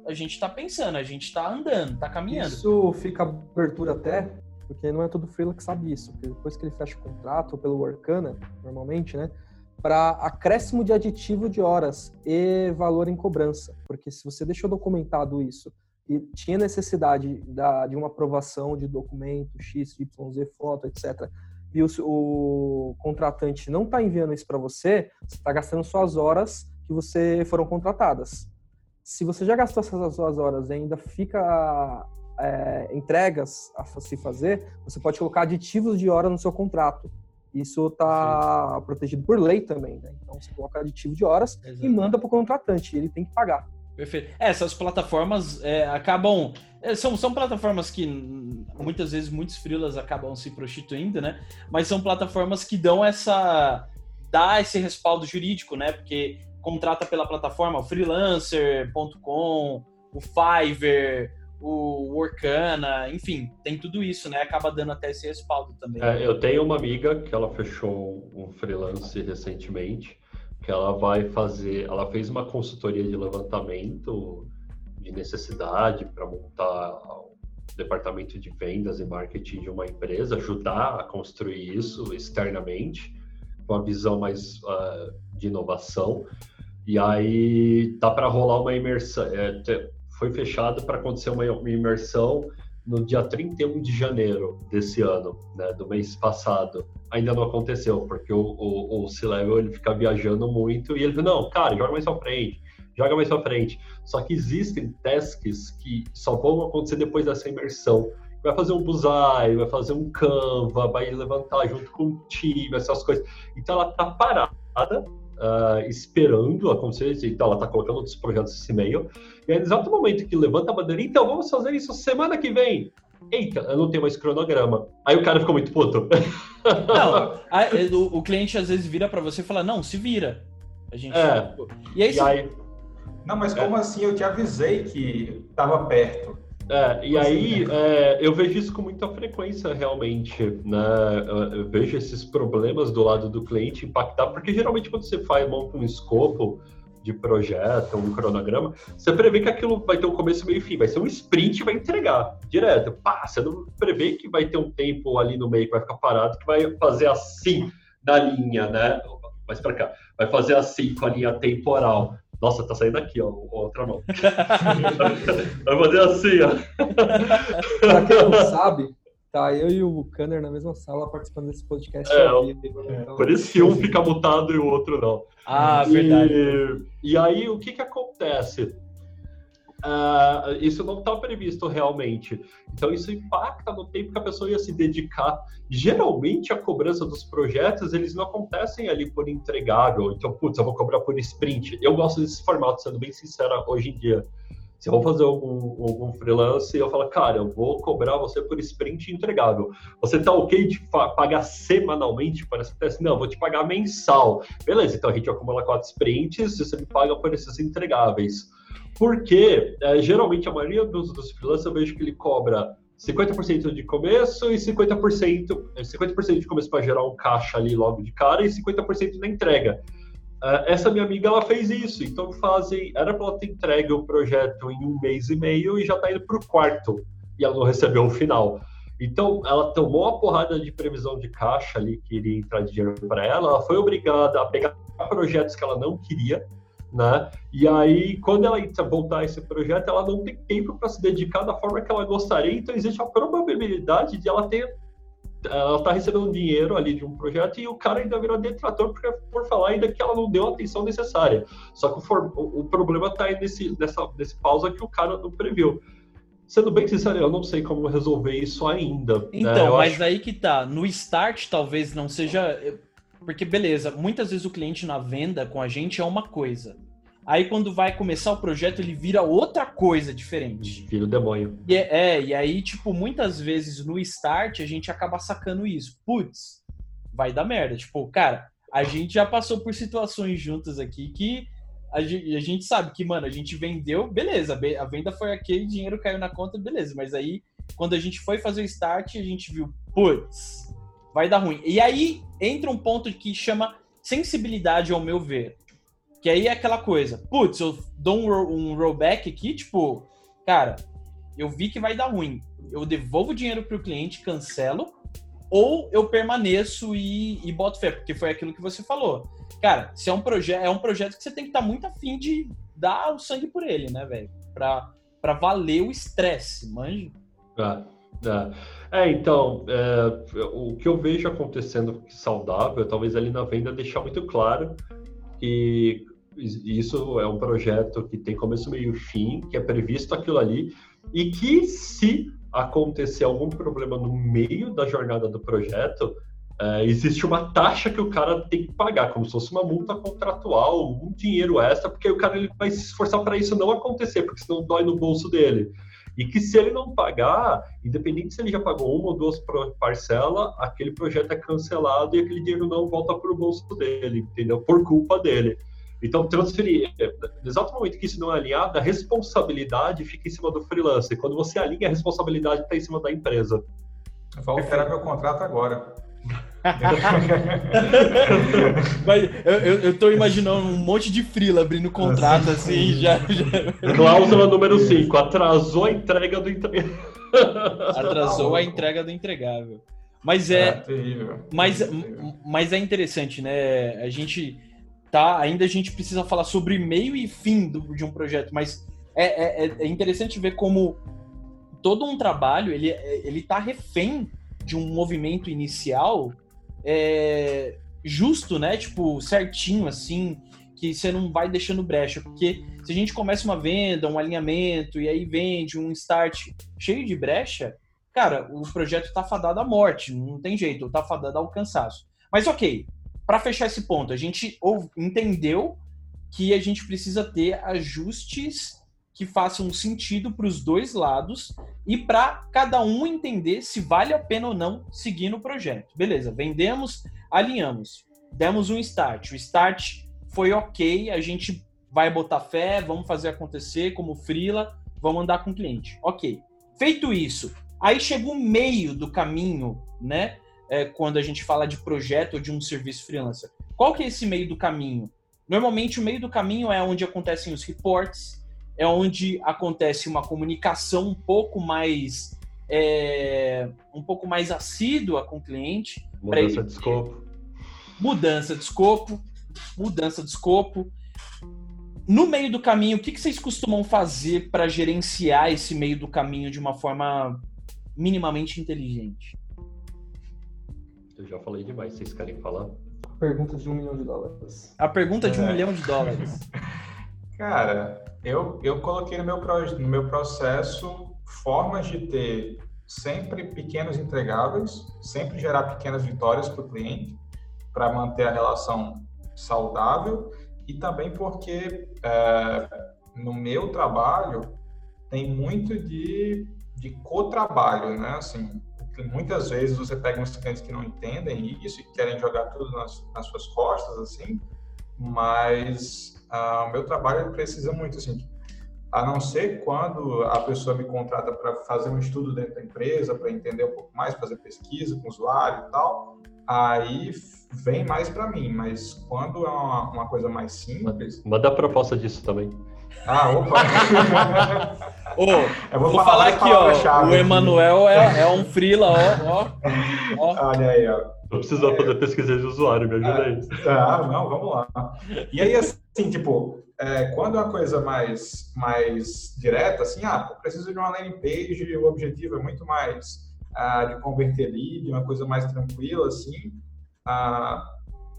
A gente tá pensando, a gente tá andando, tá caminhando.
Isso fica abertura até, porque não é todo freela que sabe isso. Porque depois que ele fecha o contrato, pelo Workana, normalmente, né? Para acréscimo de aditivo de horas e valor em cobrança. Porque se você deixou documentado isso e tinha necessidade da, de uma aprovação de documento X, Y, Z, foto, etc., e o, o contratante não está enviando isso para você, você está gastando suas horas que você foram contratadas. Se você já gastou essas suas horas e ainda fica é, entregas a se fazer, você pode colocar aditivos de hora no seu contrato. Isso está protegido por lei também, né? Então você coloca aditivo de horas Exato. e manda para o contratante, ele tem que pagar.
Perfeito. É, essas plataformas é, acabam. É, são, são plataformas que muitas vezes muitos freelas acabam se prostituindo, né? Mas são plataformas que dão essa. dá esse respaldo jurídico, né? Porque contrata pela plataforma, o freelancer.com, o Fiverr, o Workana, enfim, tem tudo isso, né? Acaba dando até esse respaldo também.
É, eu tenho uma amiga que ela fechou um freelance recentemente que ela vai fazer, ela fez uma consultoria de levantamento de necessidade para montar o departamento de vendas e marketing de uma empresa, ajudar a construir isso externamente, com uma visão mais uh, de inovação. E aí dá para rolar uma imersão. É, foi fechado para acontecer uma, imersão no dia 31 de janeiro desse ano, né, do mês passado, ainda não aconteceu, porque o, o, o C-Level ele fica viajando muito e ele não, cara, joga mais pra frente, joga mais pra frente. Só que existem tasks que só vão acontecer depois dessa imersão. Vai fazer um Bullseye, vai fazer um Canva, vai levantar junto com o time, essas coisas. Então ela tá parada uh, esperando acontecer, então ela está colocando outros projetos nesse meio, e aí, no exato momento que levanta a bandeira, então vamos fazer isso semana que vem. Eita, eu não tenho mais cronograma. Aí o cara ficou muito puto.
Não, a, o, o, cliente às vezes vira para você e fala, não, se vira. A gente.
É.
E aí, e aí... Não, mas como é. assim? Eu te avisei que estava perto.
É, e aí é, eu vejo isso com muita frequência realmente, né? Eu vejo esses problemas do lado do cliente impactar, porque geralmente quando você faz monta um escopo de projeto, um cronograma, você prevê que aquilo vai ter um começo, meio e fim, vai ser um sprint vai entregar direto. Pá, você não prevê que vai ter um tempo ali no meio que vai ficar parado, que vai fazer assim na linha, né? Mais para cá, vai fazer assim com a linha temporal. Nossa, tá saindo aqui, ó, outra mão. Vai fazer assim,
ó. pra quem não sabe, tá eu e o Kanner na mesma sala participando desse podcast.
É, então, por isso que um fica mutado e o outro não.
Ah, e, verdade.
E aí, o que que acontece? Uh, isso não está previsto realmente. Então, isso impacta no tempo que a pessoa ia se dedicar. Geralmente, a cobrança dos projetos, eles não acontecem ali por entregável. Então, putz, eu vou cobrar por sprint. Eu gosto desse formato, sendo bem sincera, hoje em dia. Se eu vou fazer algum, algum freelance, eu falo, cara, eu vou cobrar você por sprint entregável. Você tá ok de pagar semanalmente para esse teste? Não, eu vou te pagar mensal. Beleza, então a gente acumula quatro sprints e você me paga por esses entregáveis. Porque, é, geralmente, a maioria dos, dos freelancers eu vejo que ele cobra 50% de começo e 50%, 50% é, de começo para gerar um caixa ali logo de cara e 50% na entrega. Uh, essa minha amiga, ela fez isso. Então, fazem, era para ela ter entregue o projeto em um mês e meio e já está indo para o quarto. E ela não recebeu o final. Então, ela tomou a porrada de previsão de caixa ali, que iria entrar de dinheiro para ela. Ela foi obrigada a pegar projetos que ela não queria né? E aí, quando ela voltar a esse projeto, ela não tem tempo para se dedicar da forma que ela gostaria, então existe a probabilidade de ela ter ela tá recebendo dinheiro ali de um projeto e o cara ainda virou detrator por, por falar ainda que ela não deu a atenção necessária. Só que o, for, o, o problema está aí nesse, nessa, nesse pausa que o cara não previu. Sendo bem sincero, eu não sei como resolver isso ainda.
Né? Então, né? mas acho... aí que tá. No start, talvez não seja porque beleza, muitas vezes o cliente na venda com a gente é uma coisa. Aí quando vai começar o projeto, ele vira outra coisa diferente.
Vira o demônio.
E, é, e aí, tipo, muitas vezes no start a gente acaba sacando isso. Putz, vai dar merda. Tipo, cara, a gente já passou por situações juntas aqui que a gente, a gente sabe que, mano, a gente vendeu, beleza, a venda foi aquele, dinheiro caiu na conta, beleza. Mas aí, quando a gente foi fazer o start, a gente viu, putz, vai dar ruim. E aí entra um ponto que chama sensibilidade, ao meu ver. Que aí é aquela coisa, putz, eu dou um, um rollback aqui, tipo, cara, eu vi que vai dar ruim. Eu devolvo o dinheiro para o cliente, cancelo, ou eu permaneço e, e boto fé, porque foi aquilo que você falou. Cara, se é um projeto, é um projeto que você tem que estar tá muito afim de dar o sangue por ele, né, velho? Pra, pra valer o estresse, manja.
Ah, é. é, então, é, o que eu vejo acontecendo saudável, talvez ali na venda deixar muito claro que isso é um projeto que tem começo, meio e fim, que é previsto aquilo ali, e que se acontecer algum problema no meio da jornada do projeto, é, existe uma taxa que o cara tem que pagar, como se fosse uma multa contratual, um dinheiro extra, porque o cara ele vai se esforçar para isso não acontecer, porque senão dói no bolso dele. E que se ele não pagar, independente se ele já pagou uma ou duas parcelas, aquele projeto é cancelado e aquele dinheiro não volta para o bolso dele, entendeu? Por culpa dele. Então, transferir, é, no exato momento que isso não é alinhado, a responsabilidade fica em cima do freelancer. Quando você alinha, a responsabilidade está em cima da empresa.
Eu vou alterar meu contrato agora.
Mas eu, eu, eu tô imaginando um monte de frila abrindo contrato assim, já, já.
Cláusula número 5, atrasou a entrega do entregável.
Atrasou a entrega do entregável. Mas é. é mas, mas é interessante, né? A gente tá? Ainda a gente precisa falar sobre meio e fim do, de um projeto, mas é, é, é, interessante ver como todo um trabalho ele, ele tá refém de um movimento inicial é, justo, né? Tipo, certinho, assim, que você não vai deixando brecha. Porque se a gente começa uma venda, um alinhamento, e aí vende um start cheio de brecha, cara, o projeto tá fadado à morte, não tem jeito, tá fadado ao cansaço. Mas ok, para fechar esse ponto, a gente entendeu que a gente precisa ter ajustes que façam sentido para os dois lados e para cada um entender se vale a pena ou não seguir no projeto. Beleza, vendemos, alinhamos, demos um start. O start foi ok, a gente vai botar fé, vamos fazer acontecer como frila, vamos andar com o cliente. Ok. Feito isso, aí chega o meio do caminho, né? É, quando a gente fala de projeto ou de um serviço freelancer. Qual que é esse meio do caminho? Normalmente o meio do caminho é onde acontecem os reports, é onde acontece uma comunicação um pouco mais é, um pouco mais assídua com o cliente.
Mudança de escopo.
Mudança de escopo. Mudança de escopo. No meio do caminho, o que, que vocês costumam fazer para gerenciar esse meio do caminho de uma forma minimamente inteligente?
Eu já falei demais, vocês querem falar?
Pergunta de um milhão de dólares.
A pergunta de um é. milhão de dólares.
Cara, eu, eu coloquei no meu, no meu processo formas de ter sempre pequenos entregáveis, sempre gerar pequenas vitórias para o cliente, para manter a relação saudável e também porque é, no meu trabalho tem muito de, de co-trabalho, né? Assim, muitas vezes você pega uns clientes que não entendem isso e querem jogar tudo nas, nas suas costas, assim, mas ah, o meu trabalho precisa muito, assim, a não ser quando a pessoa me contrata para fazer um estudo dentro da empresa, para entender um pouco mais, fazer pesquisa com o usuário e tal, aí vem mais para mim, mas quando é uma, uma coisa mais simples...
Manda a proposta disso também.
Ah, opa!
Ô, eu vou, vou falar, aqui, ó. O Emanuel é, é um frila, ó, ó,
ó. Olha aí, ó.
Tô precisando é... fazer pesquisa de usuário, me ajuda aí.
Ah, não, vamos lá. E aí, assim, tipo, é, quando é uma coisa mais, mais direta, assim, ah, eu preciso de uma landing page, o objetivo é muito mais ah, de converter lead, uma coisa mais tranquila, assim. Ah,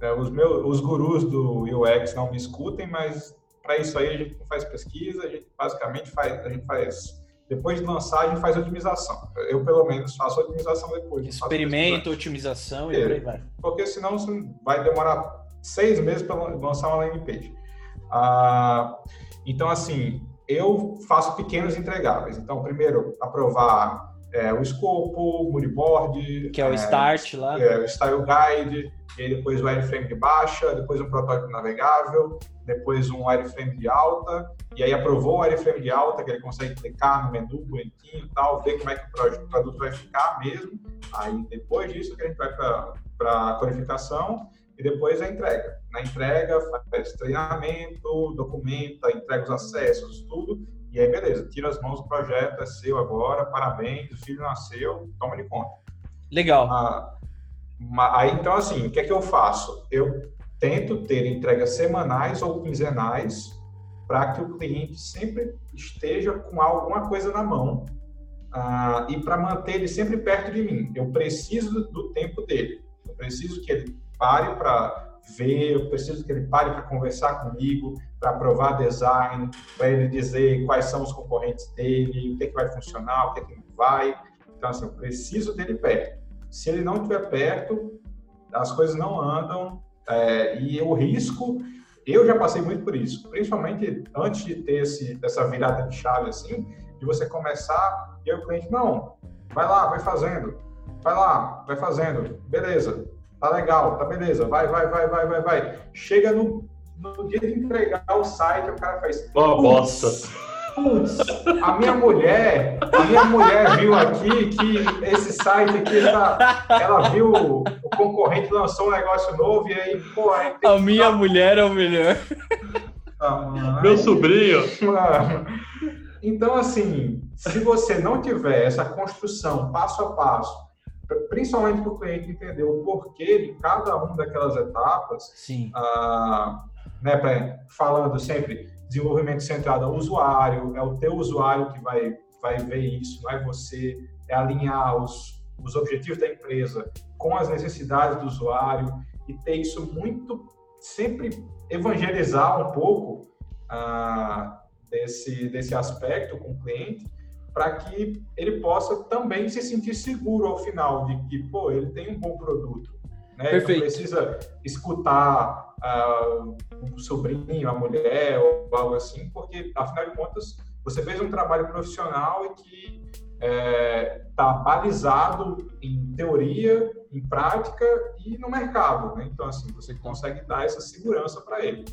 é, os, meus, os gurus do UX não me escutem, mas para isso aí a gente não faz pesquisa, a gente basicamente faz, a gente faz depois de lançar, a gente faz otimização. Eu, pelo menos, faço otimização depois.
Experimento, otimização e por aí vai.
Porque senão vai demorar seis meses para lançar uma landing page. Ah, então, assim, eu faço pequenos entregáveis. Então, primeiro, aprovar é, o escopo, o moodboard.
Que é o é, start lá.
É, o style guide, e depois o wireframe de baixa, depois um protótipo navegável, depois um wireframe de alta, e aí aprovou o wireframe de alta, que ele consegue clicar no menu bonitinho e tal, ver como é que o produto vai ficar mesmo. Aí depois disso que a gente vai para a codificação e depois a entrega. Na entrega, faz treinamento, documenta, entrega os acessos, tudo, e aí beleza, tira as mãos do projeto, é seu agora, parabéns, o filho nasceu, toma de conta.
Legal.
Ah, aí então assim, o que é que eu faço? Eu tento ter entregas semanais ou quinzenais para que o cliente sempre esteja com alguma coisa na mão uh, e para manter ele sempre perto de mim. Eu preciso do, tempo dele. Eu preciso que ele pare para ver, eu preciso que ele pare para conversar comigo, para aprovar design, para ele dizer quais são os concorrentes dele, o que, é que vai funcionar, o que, é que não vai. Então, assim, eu preciso dele perto. Se ele não estiver perto, as coisas não andam é, e o risco, eu já passei muito por isso, principalmente antes de ter esse, essa virada de chave assim, de você começar e o cliente, não, vai lá, vai fazendo, vai lá, vai fazendo, beleza, tá legal, tá beleza, vai, vai, vai, vai, vai, vai. Chega no, no dia de entregar o site, o cara faz.
Uma bosta.
Putz, a minha mulher, a minha mulher viu aqui que esse site aqui tá, ela viu o concorrente lançou um negócio novo e aí, pô, aí
a minha mulher é o melhor.
Ah, Meu sobrinho.
Então, assim, se você não tiver essa construção passo a passo, principalmente para o cliente entender o porquê de cada uma daquelas etapas,
Sim.
Ah, né, pra, falando sempre desenvolvimento centrado ao usuário, é o teu usuário que vai, vai ver isso, não é você, é alinhar os, os objetivos da empresa com as necessidades do usuário e ter isso muito, sempre evangelizar um pouco ah, desse, desse aspecto com o cliente, para que ele possa também se sentir seguro ao final de que, pô, ele tem um bom produto. Né? Perfeito. Ele não precisa escutar uh, um sobrinho, a mulher ou algo assim, porque, afinal de contas, você fez um trabalho profissional e que está é, tá balizado em teoria, em prática e no mercado. Né? Então, assim, você consegue dar essa segurança para ele.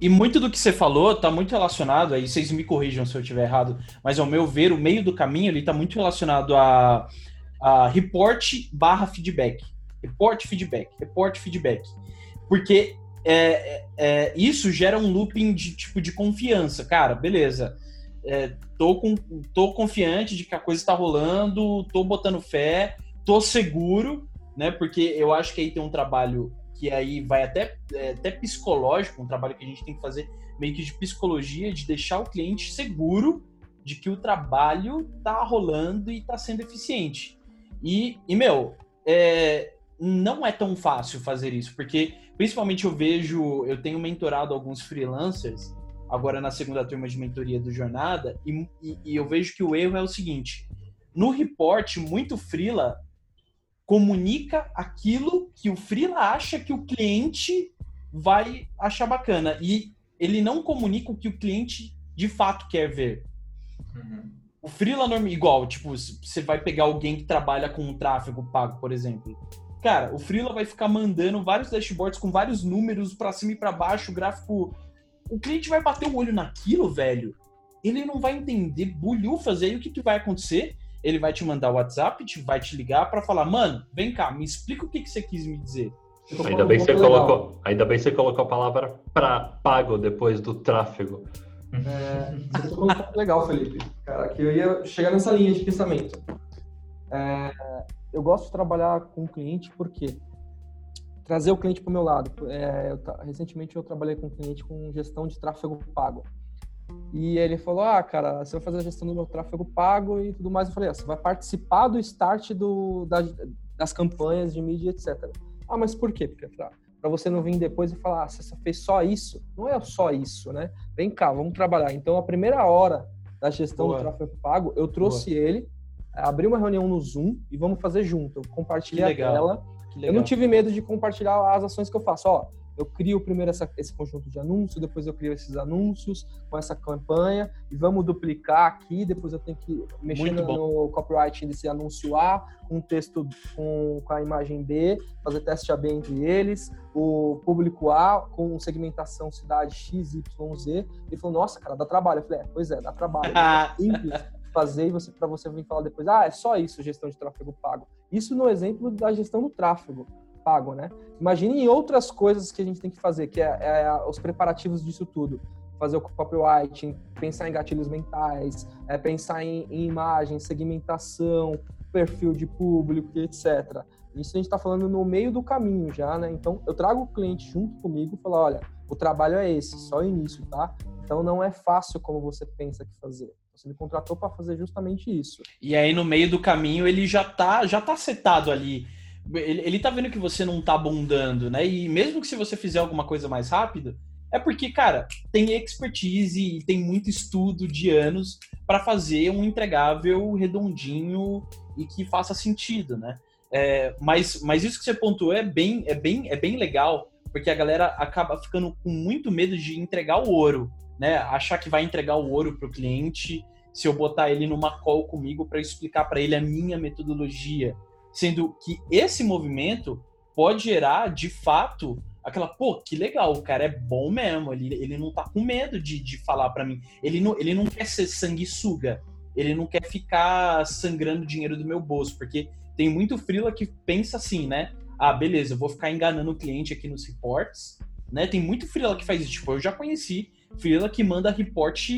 E muito do que você falou está muito relacionado, aí vocês me corrijam se eu estiver errado, mas ao meu ver, o meio do caminho ele está muito relacionado a, a report barra feedback. Report feedback, report feedback. Porque é, é, é, isso gera um looping de tipo de confiança. Cara, beleza. É, tô, com, tô confiante de que a coisa está rolando, tô botando fé, tô seguro, né? Porque eu acho que aí tem um trabalho que aí vai até, é, até psicológico, um trabalho que a gente tem que fazer meio que de psicologia, de deixar o cliente seguro de que o trabalho tá rolando e tá sendo eficiente. E, e meu, é, não é tão fácil fazer isso, porque principalmente eu vejo, eu tenho mentorado alguns freelancers, agora na segunda turma de mentoria do Jornada, e, e, e eu vejo que o erro é o seguinte: no report, muito freela comunica aquilo que o freela acha que o cliente vai achar bacana, e ele não comunica o que o cliente de fato quer ver. Uhum. O freela normal, igual, tipo, você vai pegar alguém que trabalha com um tráfego pago, por exemplo. Cara, o Freela vai ficar mandando vários dashboards com vários números para cima e para baixo, gráfico. O cliente vai bater o olho naquilo, velho. Ele não vai entender bulhufas. E aí o que, que vai acontecer? Ele vai te mandar o WhatsApp, te, vai te ligar para falar: mano, vem cá, me explica o que, que você quis me dizer.
Ainda bem, você colocou, ainda bem você colocou a palavra pra, pago depois do tráfego.
É, você tocou um legal, Felipe. Cara, que eu ia chegar nessa linha de pensamento. É, eu gosto de trabalhar com o cliente porque trazer o cliente para o meu lado. É, eu, recentemente eu trabalhei com um cliente com gestão de tráfego pago. E ele falou: Ah, cara, você vai fazer a gestão do meu tráfego pago e tudo mais. Eu falei: ah, Você vai participar do start do, das, das campanhas de mídia, etc. Ah, mas por quê? Porque para você não vir depois e falar: ah, Você fez só isso? Não é só isso, né? Vem cá, vamos trabalhar. Então, a primeira hora da gestão
Boa.
do tráfego pago, eu trouxe ele, abri uma reunião no Zoom e vamos fazer junto. Eu compartilhei a tela. Eu não tive medo de compartilhar as ações que eu faço. Ó, eu crio primeiro essa- esse conjunto de anúncios, depois eu crio esses anúncios com essa campanha e vamos duplicar aqui. Depois eu tenho que mexer no, no copyright desse anúncio A, um texto com, com a imagem B, fazer teste AB entre eles, o público A com segmentação cidade X, Y, Z. Ele falou: Nossa, cara, dá trabalho. Eu falei: É, pois é, dá trabalho. Simples fazer e você para você vir falar depois, ah, é só isso gestão de tráfego pago. Isso no exemplo da gestão do tráfego pago, né? Imagine em outras coisas que a gente tem que fazer, que é, é os preparativos disso tudo. Fazer o copywriting, pensar em gatilhos mentais, é, pensar em, em imagem, segmentação, perfil de público, etc. Isso a gente está falando no meio do caminho já, né? Então, eu trago o cliente junto comigo e falo, olha, o trabalho é esse, só o início, tá? Então, não é fácil como você pensa que fazer. Você me contratou para fazer justamente isso.
E aí no meio do caminho ele já tá, já tá setado ali. Ele, ele tá vendo que você não tá bundando, né? E mesmo que se você fizer alguma coisa mais rápida, é porque, cara, tem expertise e tem muito estudo de anos para fazer um entregável redondinho e que faça sentido, né? É, mas, mas isso que você pontuou é bem, é bem, é bem legal, porque a galera acaba ficando com muito medo de entregar o ouro, né? Achar que vai entregar o ouro pro cliente se eu botar ele numa call comigo para explicar para ele a minha metodologia, sendo que esse movimento pode gerar de fato aquela, pô, que legal, o cara é bom mesmo, ele, ele não tá com medo de, de falar para mim, ele não, ele não quer ser sanguessuga, ele não quer ficar sangrando dinheiro do meu bolso, porque tem muito frila que pensa assim, né? Ah, beleza, eu vou ficar enganando o cliente aqui nos reports, né? Tem muito frila que faz isso, tipo, eu já conheci frila que manda report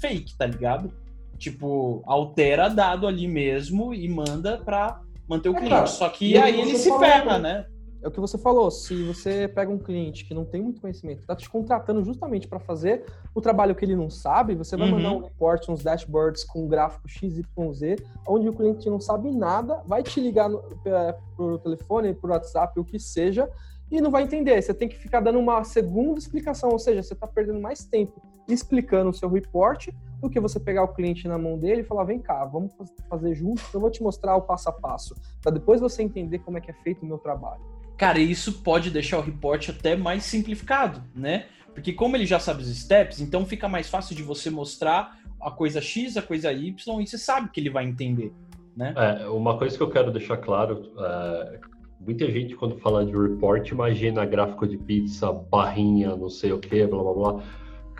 fake, tá ligado? Tipo, altera dado ali mesmo e manda pra manter o
É,
cliente.
cara,
Só que
e
aí ele se
falou,
ferra, né?
É o que você falou. Se você pega um cliente que não tem muito conhecimento, está te contratando justamente para fazer o trabalho que ele não sabe, você vai
Uhum.
mandar um report, uns dashboards com um gráfico XYZ, onde o cliente não sabe nada, vai te ligar no, é, por telefone, por WhatsApp, o que seja, e não vai entender. Você tem que ficar dando uma segunda explicação, ou seja, você está perdendo mais tempo explicando o seu report do que você pegar o cliente na mão dele e falar: vem cá, vamos fazer junto, eu vou te mostrar o passo a passo, para depois você entender como é que é feito o meu trabalho.
Cara, isso pode deixar o report até mais simplificado, né? Porque como ele já sabe os steps, então fica mais fácil de você mostrar a coisa X, a coisa Y, e você sabe que ele vai entender, né?
É, uma coisa que eu quero deixar claro, é, muita gente quando fala de report imagina gráfico de pizza, barrinha, não sei o que, blá blá blá.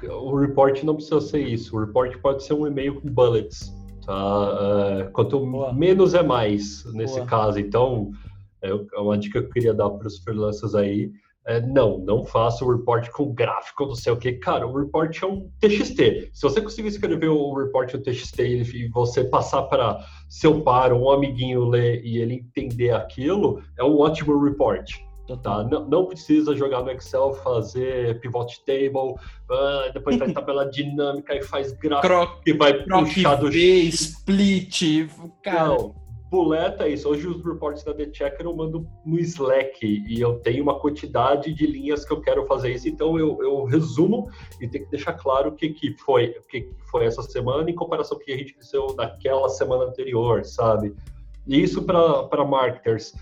O report não precisa ser isso. O report pode ser um e-mail com bullets. Tá? É, quanto
Boa.
menos é mais nesse
Boa.
caso. Então, é uma dica que eu queria dar para os freelancers aí. É, não, não faça o report com gráfico, não sei o que. Cara, o report é um TXT. Se você conseguir escrever o report no TXT e você passar para seu par, um amiguinho ler e ele entender aquilo, é um ótimo report. Tá? Não, não precisa jogar no Excel, fazer pivot table, ah, depois faz tabela dinâmica e faz gráfico
Croc,
e vai
croc
puxar do
V, split, cara.
Não, buleta é isso. Hoje os reports da The Checker eu mando no Slack e eu tenho uma quantidade de linhas que eu quero fazer isso, então eu, eu resumo e tenho que deixar claro o que, que foi, o que, que foi essa semana em comparação com o que a gente cresceu naquela semana anterior, sabe? E isso para marketers.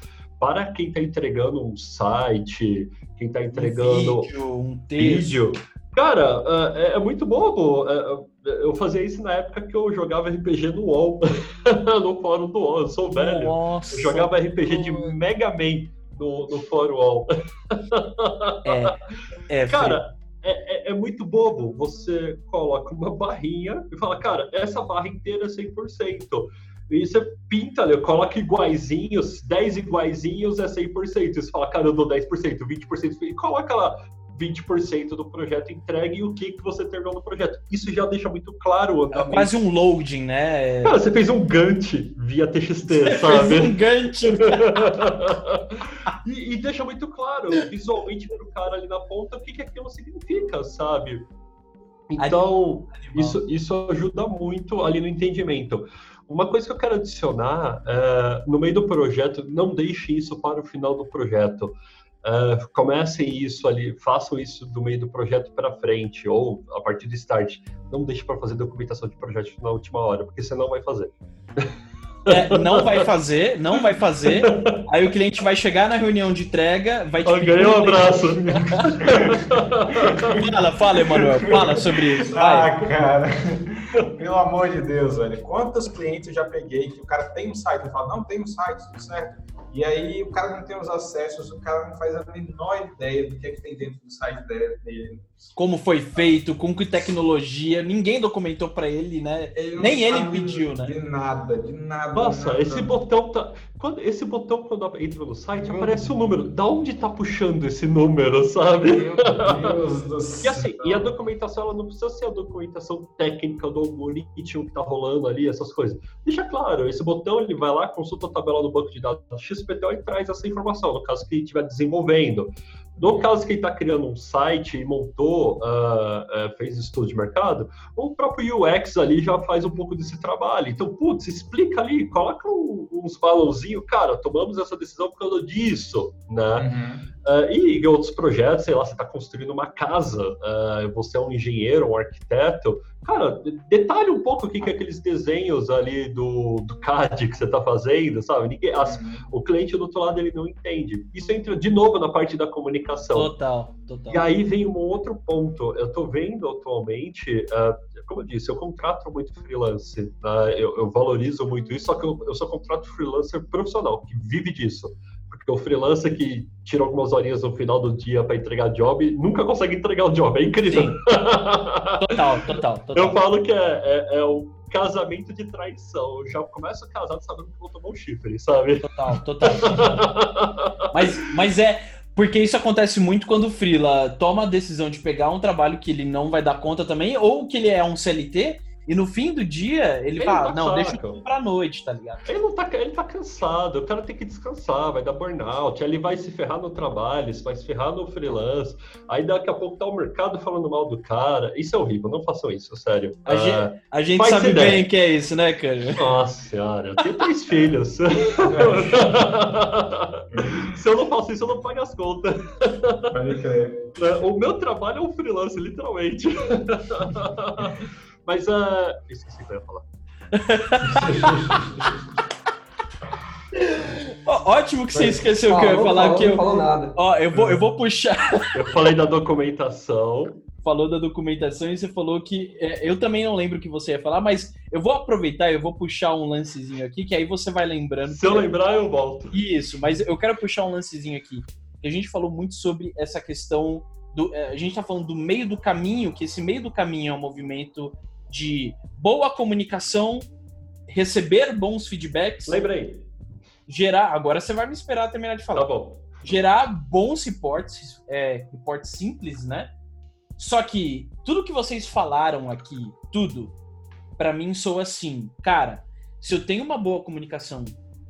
Para quem está entregando um site, quem está entregando
um vídeo, um
vídeo. Cara, é, é muito bobo. É, eu fazia isso na época que eu jogava RPG no UOL, no fórum do UOL. Eu sou velho.
Nossa,
Eu jogava RPG de. Mega Man no, no fórum UOL.
É, é
Cara, é, é- é muito bobo. Você coloca uma barrinha e fala, cara, essa barra inteira é 100%. E você pinta ali, coloca iguaizinhos, 10 iguaizinhos é 100%. E você fala, cara, eu dou 10%, 20%. E coloca lá 20% do projeto entregue e o que, que você terminou no projeto. Isso já deixa muito claro o
é quase um loading, né?
Cara, você fez um Gantt via TXT,
Fez
sabe?
um Gantt.
e, e deixa muito claro visualmente pro cara ali na ponta o que, que aquilo significa, sabe? Então, isso, isso ajuda muito ali no entendimento. Uma coisa que eu quero adicionar, é, no meio do projeto, não deixe isso para o final do projeto. uh, comecem isso ali, façam isso do meio do projeto para frente, ou a partir do start. Não deixe para fazer documentação de projeto na última hora, porque você não vai fazer.
É, não vai fazer, não vai fazer. Aí o cliente vai chegar na reunião de entrega, vai te
pedir. Ganhei um abraço.
fala, fala, Emanuel, fala sobre isso.
Vai. Ah, cara. Pelo amor de Deus, velho. Quantos clientes eu já peguei que o cara tem um site e fala, não, tem um site, tudo certo. E aí o cara não tem os acessos, o cara não faz a menor ideia do que é que tem dentro do site dele.
Como foi feito, com que tecnologia, ninguém documentou para ele, né? Ele Nem ele pediu, né?
De nada, de nada.
Nossa,
nada.
esse botão tá. Quando, esse botão, quando entra no site, hum. aparece o um número. Da onde tá puxando esse número, sabe? Meu Deus do céu. E assim, e a documentação, ela não precisa ser a documentação técnica do algoritmo que tá rolando ali, essas coisas. Deixa claro, esse botão ele vai lá, consulta a tabela do banco de dados XPTO e traz essa informação, no caso que ele estiver desenvolvendo. No caso que ele está criando um site e montou, uh, uh, fez estudo de mercado, o próprio UX ali já faz um pouco desse trabalho. Então, putz, explica ali, coloca um, uns balãozinhos, cara, tomamos essa decisão por causa disso, né? Uhum. Uh, e outros projetos, sei lá, você está construindo uma casa, você é um engenheiro, um arquiteto, cara, detalhe um pouco o que, que é aqueles desenhos ali do, do CAD que você está fazendo, sabe? Ninguém, as, uhum. O cliente do outro lado ele não entende. Isso entra de novo na parte da comunicação.
Total, total.
E aí vem um outro ponto. Eu estou vendo atualmente, uh, como eu disse, eu contrato muito freelance, eu, eu, valorizo muito isso, só que eu, eu sou contrato freelancer profissional, que vive disso. Porque o freelancer que tira algumas horinhas no final do dia para entregar job nunca consegue entregar o job. É incrível.
total, total, total.
Eu falo que é, é, é o casamento de traição. Eu já começo casado sabendo que vou tomar um chifre, sabe?
Total, total. mas, mas é. Porque isso acontece muito quando o Freela toma a decisão de pegar um trabalho que ele não vai dar conta também, ou que ele é um CLT e no fim do dia, ele, ele fala, tá não, deixa eu pra noite, tá ligado?
Ele não tá, ele tá cansado, o cara tem que descansar, vai dar burnout, aí ele vai se ferrar no trabalho, vai se ferrar no freelance, aí daqui a pouco tá o mercado falando mal do cara. Isso é horrível, não façam isso, sério.
A, ah, gente, a gente sabe ideia. bem que é isso, né, cara?
Nossa senhora, eu tenho três filhos. se eu não faço isso, eu não pago as contas. O meu trabalho é um freelance, literalmente. Mas uh... esqueci o que eu ia falar.
Ótimo que você esqueceu o que eu ia falar. Falou, que eu, não falou nada. Ó, eu vou, eu vou puxar.
Eu falei da documentação.
Falou da documentação e você falou que. É, eu também não lembro o que você ia falar, mas eu vou aproveitar eu vou puxar um lancezinho aqui, que aí você vai lembrando.
Se eu lembrar, eu volto.
Isso, mas eu quero puxar um lancezinho aqui. A gente falou muito sobre essa questão. Do, é, a gente está falando do meio do caminho, que esse meio do caminho é um movimento de boa comunicação, receber bons feedbacks.
Lembrei.
Gerar. Agora você vai me esperar terminar de falar.
Tá bom.
Gerar bons reports, é, reports simples, né? Só que tudo que vocês falaram aqui, tudo, para mim soa assim, cara. Se eu tenho uma boa comunicação,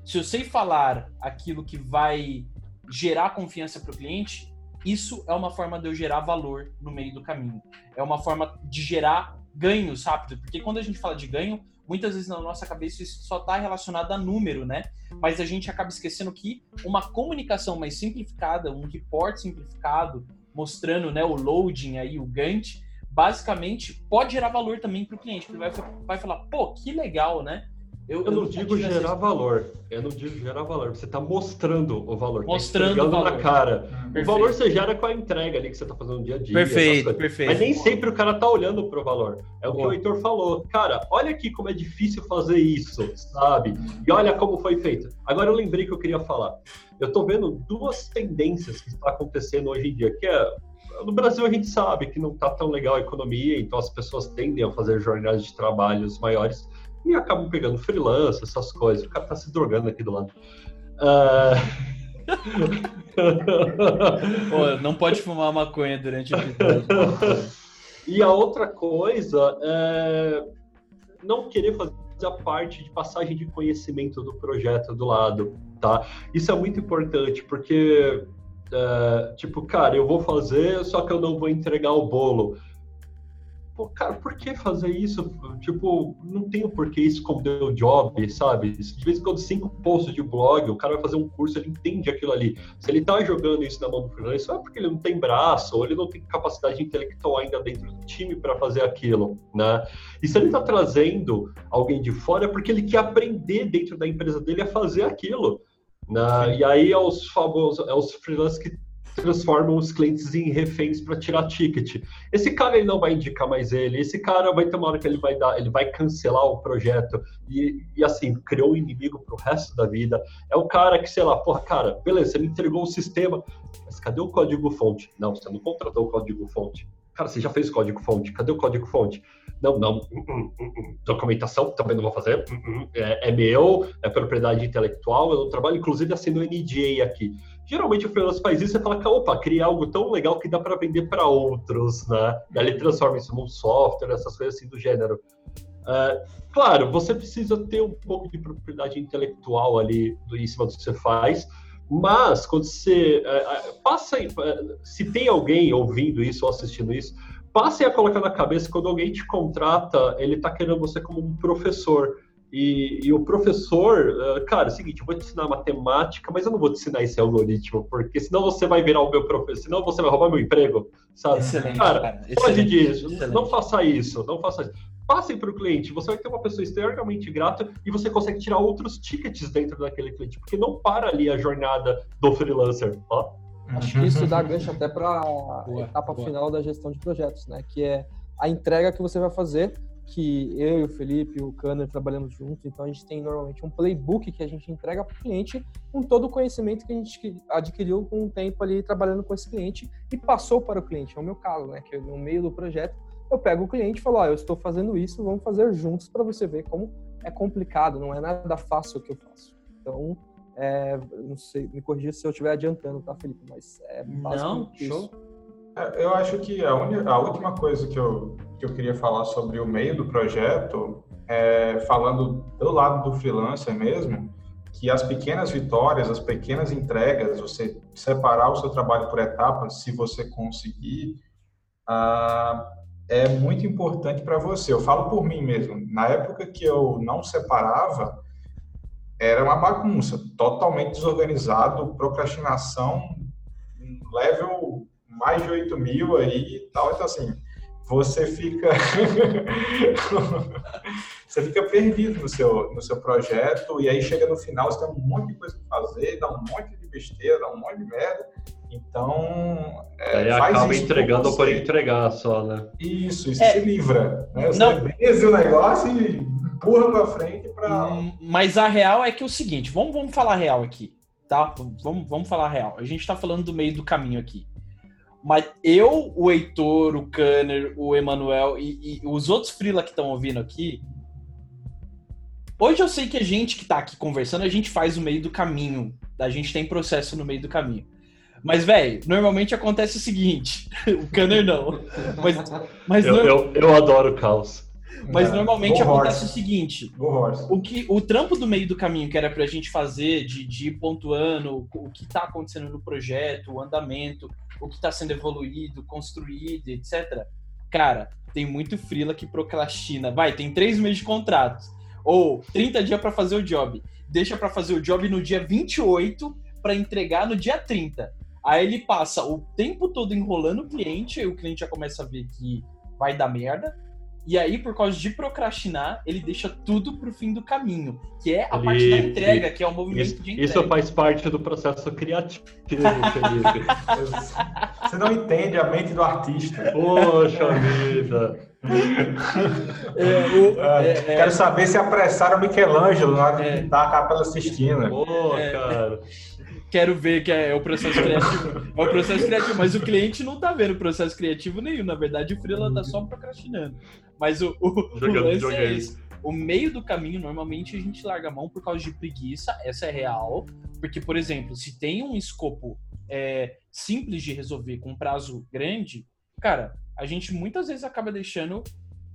se eu sei falar aquilo que vai gerar confiança para o cliente, isso é uma forma de eu gerar valor no meio do caminho. É uma forma de gerar ganhos rápido, porque quando a gente fala de ganho, muitas vezes na nossa cabeça isso só está relacionado a número, né? Mas a gente acaba esquecendo que uma comunicação mais simplificada, um report simplificado, mostrando né, o loading aí, o Gantt, basicamente pode gerar valor também para o cliente, porque ele vai, vai falar, pô, que legal, né?
Eu, eu, não digo gerar valor. Eu não digo gerar valor. Você está mostrando o valor.
Tá mostrando tá o valor.
na cara. Hum, o valor você gera com a entrega ali que você está fazendo no dia a dia.
Perfeito, perfeito.
Mas nem sempre o cara tá olhando pro valor. É o que o Heitor falou. Cara, olha aqui como é difícil fazer isso, sabe? E olha como foi feito. Agora eu lembrei que eu queria falar. Eu estou vendo duas tendências que está acontecendo hoje em dia, que é no Brasil a gente sabe que não está tão legal a economia, então as pessoas tendem a fazer jornadas de trabalhos maiores e acabam pegando freelance, essas coisas. O cara tá se drogando aqui do lado. Uh...
Pô, não pode fumar maconha durante o episódio.
e a outra coisa é não querer fazer a parte de passagem de conhecimento do projeto do lado, tá? Isso é muito importante, porque, é, tipo, cara, eu vou fazer, só que eu não vou entregar o bolo pô, cara, por que fazer isso? Tipo, não tem o porquê esconder o job, sabe? De vez em quando, cinco posts de blog, o cara vai fazer um curso, ele entende aquilo ali. Se ele tá jogando isso na mão do freelancer, é porque ele não tem braço, ou ele não tem capacidade intelectual ainda dentro do time para fazer aquilo, né? E se ele tá trazendo alguém de fora, é porque ele quer aprender dentro da empresa dele a fazer aquilo. Né? E aí é os famosos, é os freelancers que transformam os clientes em reféns para tirar ticket. Esse cara ele não vai indicar mais ele, esse cara vai ter uma hora que ele vai dar, ele vai cancelar o projeto e, e assim, criou um inimigo pro resto da vida. É o cara que, sei lá, porra, cara, beleza, você me entregou o sistema, mas cadê o código fonte? Não, você não contratou o código fonte. Cara, você já fez o código fonte, cadê o código fonte? Não, não, hum, hum, hum, documentação também não vou fazer, é, é meu, é propriedade intelectual, eu trabalho, inclusive assino NDA aqui. Geralmente o freelance faz isso e fala que, opa, cria algo tão legal que dá para vender para outros, né? E aí ele transforma isso num software, essas coisas assim do gênero. Uh, claro, você precisa ter um pouco de propriedade intelectual ali em cima do que você faz, mas quando você uh, passa, uh, se tem alguém ouvindo isso ou assistindo isso, passe a colocar na cabeça quando alguém te contrata, ele está querendo você como um professor. E, e, o professor, uh, cara, é o seguinte, eu vou te ensinar matemática, mas eu não vou te ensinar esse algoritmo, porque senão você vai virar o meu professor, senão você vai roubar meu emprego, sabe? Excelente, cara, cara pode disso, não faça isso, não faça isso. Passem para o cliente, você vai ter uma pessoa extremamente grata e você consegue tirar outros tickets dentro daquele cliente, porque não para ali a jornada do freelancer, ó.
Acho que isso dá gancho até para a etapa boa. final da gestão de projetos, né? Que é a entrega que você vai fazer que eu e o Felipe e o Kanner trabalhamos juntos, então a gente tem normalmente um playbook que a gente entrega para o cliente com todo o conhecimento que a gente adquiriu com o tempo ali trabalhando com esse cliente e passou para o cliente. É o meu caso, né? Que no meio do projeto eu pego o cliente e falo, ah, eu estou fazendo isso, vamos fazer juntos para você ver como é complicado, não é nada fácil o que eu faço. Então, é, não sei, me corrija se eu estiver adiantando, tá, Felipe? Mas é
Não, show.
É, eu acho que a, a última coisa que eu que eu queria falar sobre o meio do projeto, é, falando do lado do freelancer mesmo, que as pequenas vitórias, as pequenas entregas, você separar o seu trabalho por etapas, se você conseguir, ah, é muito importante para você. Eu falo por mim mesmo. Na época que eu não separava, era uma bagunça, totalmente desorganizado, procrastinação, level mais de 8 mil aí e tal. Então, assim, você fica você fica perdido no seu no seu projeto e aí chega no final você tem um monte de coisa para fazer dá um monte de besteira dá um monte de merda. Então
é, aí acaba entregando por entregar só né?
Isso isso é, se livra né? você não. o negócio e empurra para frente para
hum, mas a real é que é o seguinte vamos vamos falar real aqui tá? Vamos vamos falar real. A gente está falando do meio do caminho aqui mas eu, o Heitor, o Kanner, o Emanuel e, e, os outros Frila que estão ouvindo aqui. Hoje eu sei que a gente que tá aqui conversando, a gente faz o meio do caminho. A gente tem processo no meio do caminho. Mas, velho, normalmente acontece o seguinte: o Kanner não. Mas,
mas eu, eu, eu adoro o caos.
Mas é, normalmente acontece horse. o seguinte: o, que, o trampo do meio do caminho que era pra gente fazer, de, de ir pontuando o que tá acontecendo no projeto, o andamento, o que está sendo evoluído, construído, etc. Cara, tem muito frila que procrastina. Vai, tem três meses de contrato. Ou 30 dias para fazer o job. Deixa para fazer o job no dia 28 para entregar no dia 30. Aí ele passa o tempo todo enrolando o cliente, aí o cliente já começa a ver que vai dar merda. E aí, por causa de procrastinar, ele deixa tudo pro fim do caminho, que é a parte da entrega, que é o movimento
isso,
de entrega.
Isso faz parte do processo criativo, Felipe.
Você não entende a mente do artista.
Poxa vida!
É, o, é, é, quero saber se apressaram Michelangelo na hora de é. pintar a Capela Sistina.
Pô, é. cara
quero ver que é o processo criativo. É o processo criativo, mas o cliente não tá vendo processo criativo nenhum. Na verdade, o freela tá só procrastinando. Mas o, o, o lance é esse. O meio do caminho, normalmente, a gente larga a mão por causa de preguiça, essa é real. Porque, por exemplo, se tem um escopo é, simples de resolver com um prazo grande, cara, a gente muitas vezes acaba deixando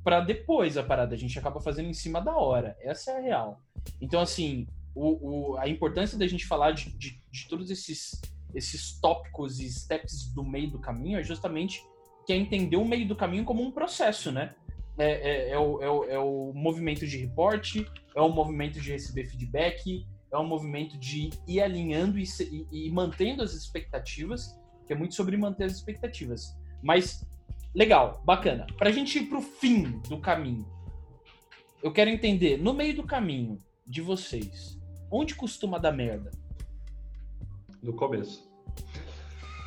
para depois a parada, a gente acaba fazendo em cima da hora. Essa é a real. Então, assim, o, o, a importância da gente falar de, de, de, todos esses, esses tópicos e steps do meio do caminho é justamente que é entender o meio do caminho como um processo, né? É, é, é, o, é, o, é o movimento de reporte, é o movimento de receber feedback, é um movimento de ir alinhando e, e, e, mantendo as expectativas, que é muito sobre manter as expectativas. Mas, legal, bacana. Para a gente ir para o fim do caminho, eu quero entender, no meio do caminho de vocês, onde costuma dar merda?
No começo.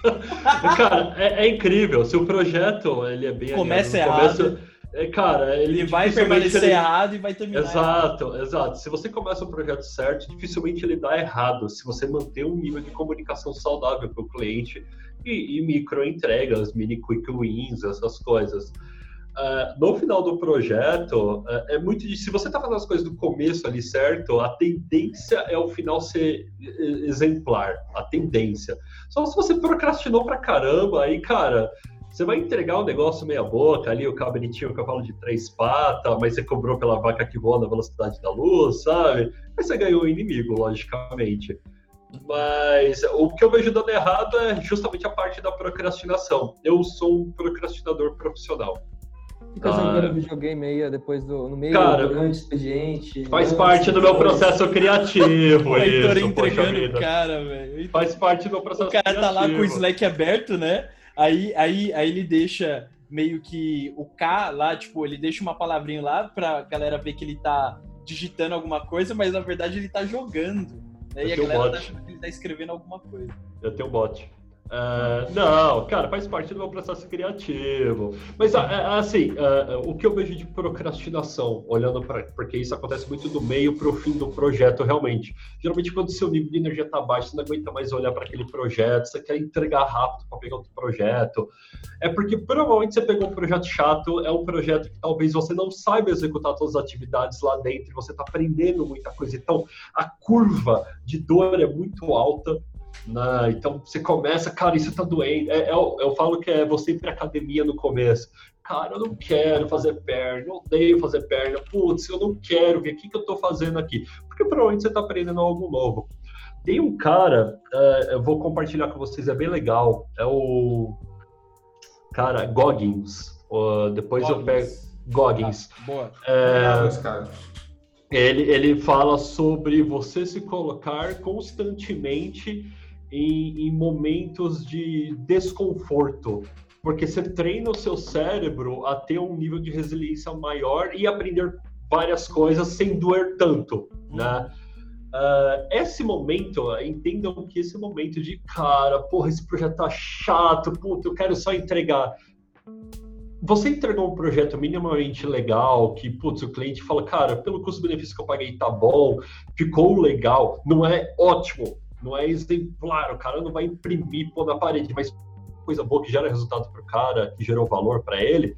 Cara, é, é, incrível. Se o projeto ele é bem
começa errado. Começo,
é, cara, ele,
ele vai permanecer ele... errado e vai terminar.
Exato,
errado.
exato. Se você começa o projeto certo, dificilmente ele dá errado. Se você manter um nível de comunicação saudável para o cliente e, e micro entregas, mini quick wins, essas coisas. Uh, no final do projeto, uh, é muito de, se você está fazendo as coisas do começo ali certo, a tendência é o final ser exemplar, a tendência. Só se você procrastinou pra caramba, aí, cara, você vai entregar o um negócio meia boca ali, o cabritinho, o cavalo de três patas, mas você cobrou pela vaca que voa na velocidade da luz, sabe? Aí você ganhou o inimigo, logicamente. Mas o que eu vejo dando errado é justamente a parte da procrastinação. Eu sou um procrastinador profissional.
Fica ah, jogando videogame aí depois do no meio
cara,
do expediente.
Faz parte do meu processo criativo. o
Heitor entregando o cara, velho.
Faz parte do meu processo
criativo. O cara
criativo.
tá lá com o Slack aberto, né? Aí, aí, aí ele deixa meio que o K lá, tipo, ele deixa uma palavrinha lá pra galera ver que ele tá digitando alguma coisa, mas na verdade ele tá jogando. Né? E a galera tá achando que ele tá escrevendo alguma coisa.
Eu tenho bot. Uh, não, cara, faz parte do meu processo criativo. Mas, uh, assim, uh, o que eu vejo de procrastinação, olhando para. Porque isso acontece muito do meio para o fim do projeto, realmente. Geralmente, quando seu nível de energia está baixo, você não aguenta mais olhar para aquele projeto, você quer entregar rápido para pegar outro projeto. É porque provavelmente você pegou um projeto chato, é um projeto que talvez você não saiba executar todas as atividades lá dentro, você está aprendendo muita coisa. Então, a curva de dor é muito alta né? Então você começa, cara, isso tá doendo. É, é, eu, eu falo que é você ir pra academia no começo. Cara, eu não quero fazer perna, eu odeio fazer perna. Putz, eu não quero ver o que, que eu tô fazendo aqui. Porque provavelmente você tá aprendendo algo novo. Tem um cara, uh, eu vou compartilhar com vocês, é bem legal. É o. Cara, Goggins. Uh, depois Goggins. eu pego. Goggins.
Ah, boa.
É... Ele, ele fala sobre você se colocar constantemente em, em momentos de desconforto, porque você treina o seu cérebro a ter um nível de resiliência maior e aprender várias coisas sem doer tanto, né? Uh, esse momento, entendam que esse momento de cara, porra, esse projeto tá chato, puta, eu quero só entregar. Você entregou um projeto minimamente legal, que, putz, o cliente fala, cara, pelo custo-benefício que eu paguei tá bom, ficou legal, não é ótimo, não é exemplar, o cara não vai imprimir, pôr na parede, mas coisa boa que gera resultado para o cara, que gerou valor para ele,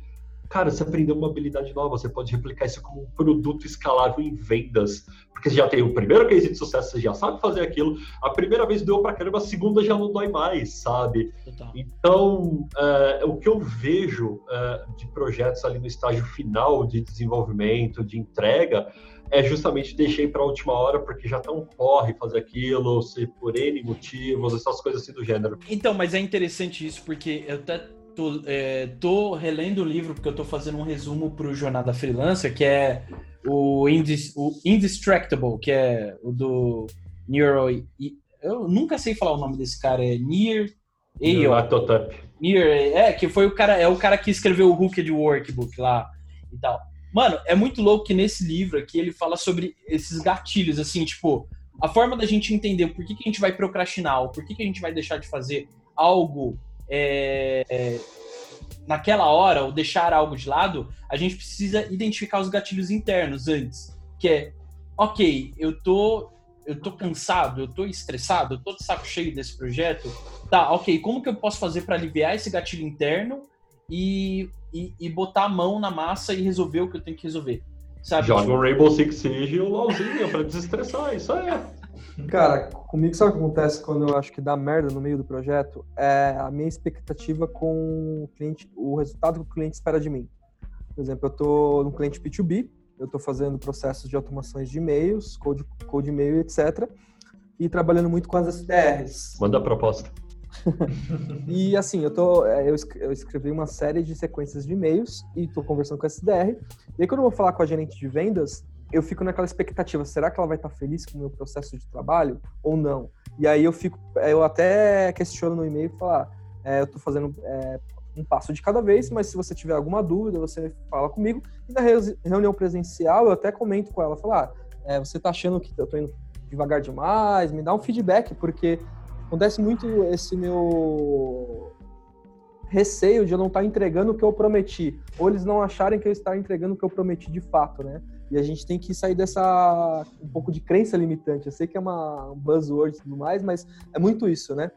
cara, você aprendeu uma habilidade nova, você pode replicar isso como um produto escalável em vendas, porque você já tem o primeiro case de sucesso, você já sabe fazer aquilo, a primeira vez doeu pra caramba, a segunda já não dói mais, sabe? Então, é, o que eu vejo é, de projetos ali no estágio final de desenvolvimento, de entrega, é justamente deixei para a última hora porque já tá um corre fazer aquilo, se por N motivos, essas coisas assim do gênero.
Então, mas é interessante isso porque eu até tô, é, tô relendo o livro porque eu tô fazendo um resumo pro Jornada Freelancer, que é o, Indis, o Indistractable, que é o do Neuro... Eu nunca sei falar o nome desse cara, é Near... Near, é, que foi o cara, é o cara que escreveu o Hooked Workbook lá e tal. Mano, é muito louco que nesse livro aqui ele fala sobre esses gatilhos, assim, tipo, a forma da gente entender por que, que a gente vai procrastinar, ou por que, que a gente vai deixar de fazer algo é, é, naquela hora, ou deixar algo de lado, a gente precisa identificar os gatilhos internos antes. Que é, ok, eu tô, eu tô cansado, eu tô estressado, eu tô de saco cheio desse projeto. Tá, ok, como que eu posso fazer para aliviar esse gatilho interno e, e, e, botar a mão na massa e resolver o que eu tenho que resolver. Sabe?
Joga o Rainbow Six Siege e o LOLzinho pra desestressar, isso aí.
Cara, comigo sabe o que acontece quando eu acho que dá merda no meio do projeto? É a minha expectativa com o cliente, o resultado que o cliente espera de mim. Por exemplo, eu tô no cliente B2B, eu estou fazendo processos de automações de e-mails, code, code e-mail, etc. E trabalhando muito com as SDRs.
Manda a proposta.
E assim, eu tô. é, Eu es- eu escrevi uma série de sequências de e-mails e tô conversando com a SDR. E aí, quando eu vou falar com a gerente de vendas, eu fico naquela expectativa: será que ela vai estar feliz com o meu processo de trabalho ou não? E aí eu fico. Eu até questiono no e-mail e falar: é, eu tô fazendo é, um passo de cada vez, mas se você tiver alguma dúvida, você fala comigo. E na reu- reunião presencial, eu até comento com ela: falar, ah, é, você tá achando que eu tô indo devagar demais? Me dá um feedback, porque acontece muito esse meu receio de eu não estar entregando o que eu prometi, ou eles não acharem que eu estar entregando o que eu prometi de fato, né? E a gente tem que sair dessa um pouco de crença limitante. Eu sei que é uma um buzzword e tudo mais, mas é muito isso, né?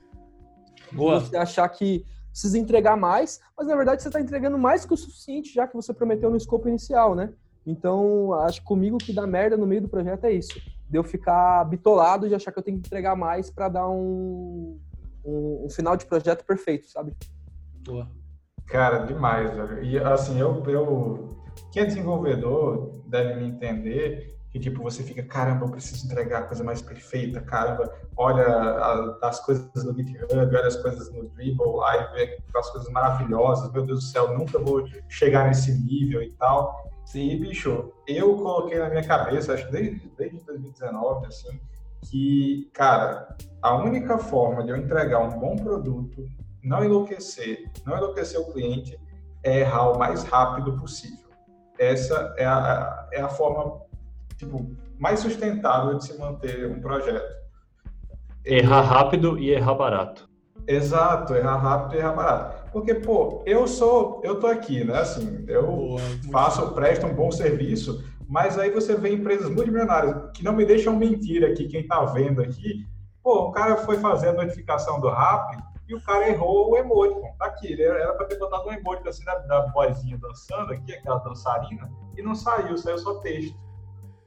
Boa.
Você achar que precisa entregar mais, mas na verdade você está entregando mais que o suficiente, já que você prometeu no escopo inicial, né? Então, acho que comigo que dá merda no meio do projeto é isso. De eu ficar bitolado de achar que eu tenho que entregar mais para dar um, um, um final de projeto perfeito, sabe?
Boa.
Cara, demais, velho. E assim, eu, eu. Quem é desenvolvedor deve me entender que, tipo, você fica, caramba, eu preciso entregar a coisa mais perfeita, caramba, olha a- as coisas no GitHub, olha as coisas no Dribble, aí vê as coisas maravilhosas, meu Deus do céu, nunca vou chegar nesse nível e tal.
Sim.
bicho, eu coloquei na minha cabeça, acho que desde, desde 2019, assim, que, cara, a única forma de eu entregar um bom produto, não enlouquecer, não enlouquecer o cliente, é errar o mais rápido possível. Essa é a, é a forma, tipo, mais sustentável de se manter um projeto.
Errar rápido e errar barato.
Exato, errar rápido e errar barato. Porque, pô, eu sou, eu tô aqui, né, assim, eu
Boa.
Faço, presto um bom serviço, mas aí você vê empresas multimilionárias que não me deixam mentir aqui, quem tá vendo aqui, pô, o cara foi fazer a notificação do RAP e o cara errou o emoticon, tá aqui, ele era para ter botado um emoticon assim da, da boizinha dançando aqui, aquela dançarina, e não saiu, saiu só texto.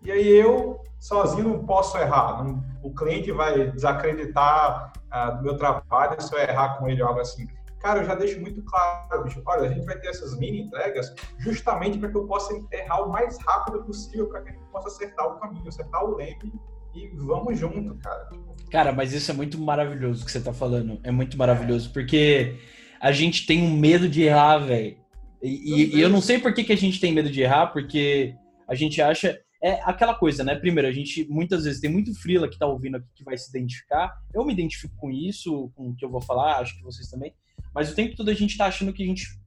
E aí eu, sozinho, não posso errar, não- o cliente vai desacreditar ah, do meu trabalho se eu errar com ele algo assim. Cara, eu já deixo muito claro, bicho, olha, a gente vai ter essas mini entregas justamente para que eu possa errar o mais rápido possível, para que a gente possa acertar o caminho, acertar o leme e vamos junto, cara.
Cara, mas isso é muito maravilhoso que você tá falando. É muito maravilhoso, porque a gente tem um medo de errar, velho. E, e- eu não sei por que, que a gente tem medo de errar, porque a gente acha. É aquela coisa, né? Primeiro, a gente muitas vezes tem muito freela que tá ouvindo aqui que vai se identificar. Eu me identifico com isso, com o que eu vou falar, acho que vocês também. Mas o tempo todo a gente tá achando que a gente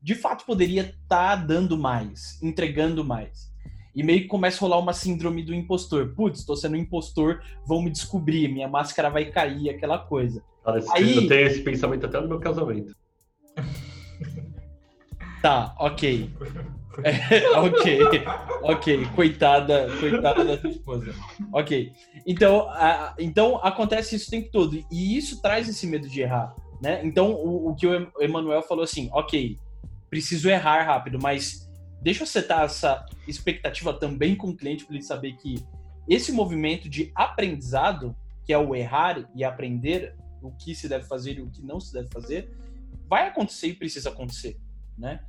de fato poderia estar dando mais, entregando mais. E meio que começa a rolar uma síndrome do impostor. Putz, tô sendo um impostor, vão me descobrir, minha máscara vai cair, aquela coisa.
Cara,
Aí-
Eu tenho esse pensamento até no meu casamento.
Tá, ok. É, ok, ok. Coitada, coitada da sua esposa. Ok. Então, a- então acontece isso o tempo todo. E isso traz esse medo de errar. Né? Então, o, o que o Emanuel falou assim, ok, preciso errar rápido, mas deixa eu setar essa expectativa também com o cliente para ele saber que esse movimento de aprendizado, que é o errar e aprender o que se deve fazer e o que não se deve fazer, vai acontecer e precisa acontecer, né?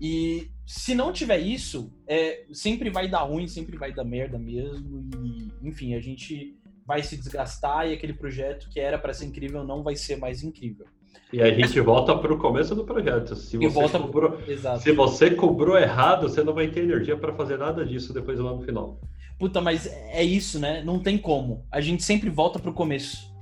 E se não tiver isso, é, sempre vai dar ruim, sempre vai dar merda mesmo. E, enfim, a gente vai se desgastar e aquele projeto que era para ser incrível não vai ser mais incrível.
E aí a gente volta pro começo do projeto. Se você,
volta-
cobrou, se você cobrou errado, você não vai ter energia para fazer nada disso depois lá no final.
Puta, mas é isso, né? Não tem como. A gente sempre volta pro começo.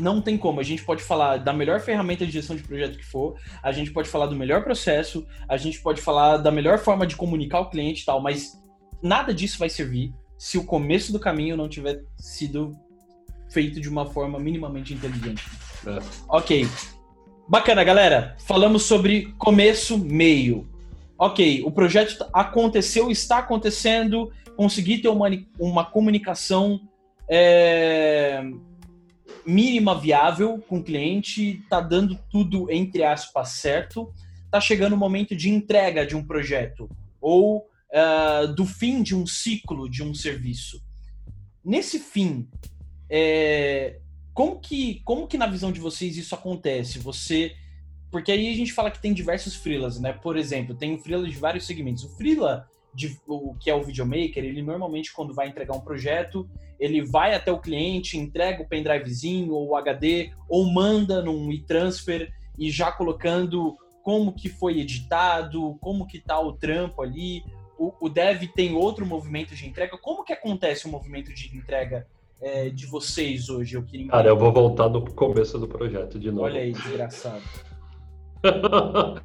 Não tem como. A gente pode falar da melhor ferramenta de gestão de projeto que for, a gente pode falar do melhor processo, a gente pode falar da melhor forma de comunicar o cliente e tal, mas nada disso vai servir se o começo do caminho não tiver sido feito de uma forma minimamente inteligente.
É.
Ok. Bacana, galera. Falamos sobre começo, meio. Ok, o projeto aconteceu, está acontecendo, consegui ter uma, uma comunicação é, mínima viável com o cliente, tá dando tudo entre aspas certo, tá chegando o momento de entrega de um projeto ou ah, do fim de um ciclo de um serviço. Nesse fim, é, como que como que na visão de vocês isso acontece? Você porque aí a gente fala que tem diversos freelas, né? Por exemplo, tem um freela de vários segmentos. O freela de, o que é o videomaker, ele normalmente quando vai entregar um projeto, ele vai até o cliente, entrega o pendrivezinho ou o HD, ou manda num e-transfer e já colocando como que foi editado, como que tá o trampo ali. O, o dev tem outro movimento de entrega. Como que acontece o movimento de entrega é, de vocês hoje? Eu queria
Cara, eu vou voltar no começo do projeto de novo.
Olha aí, desgraçado.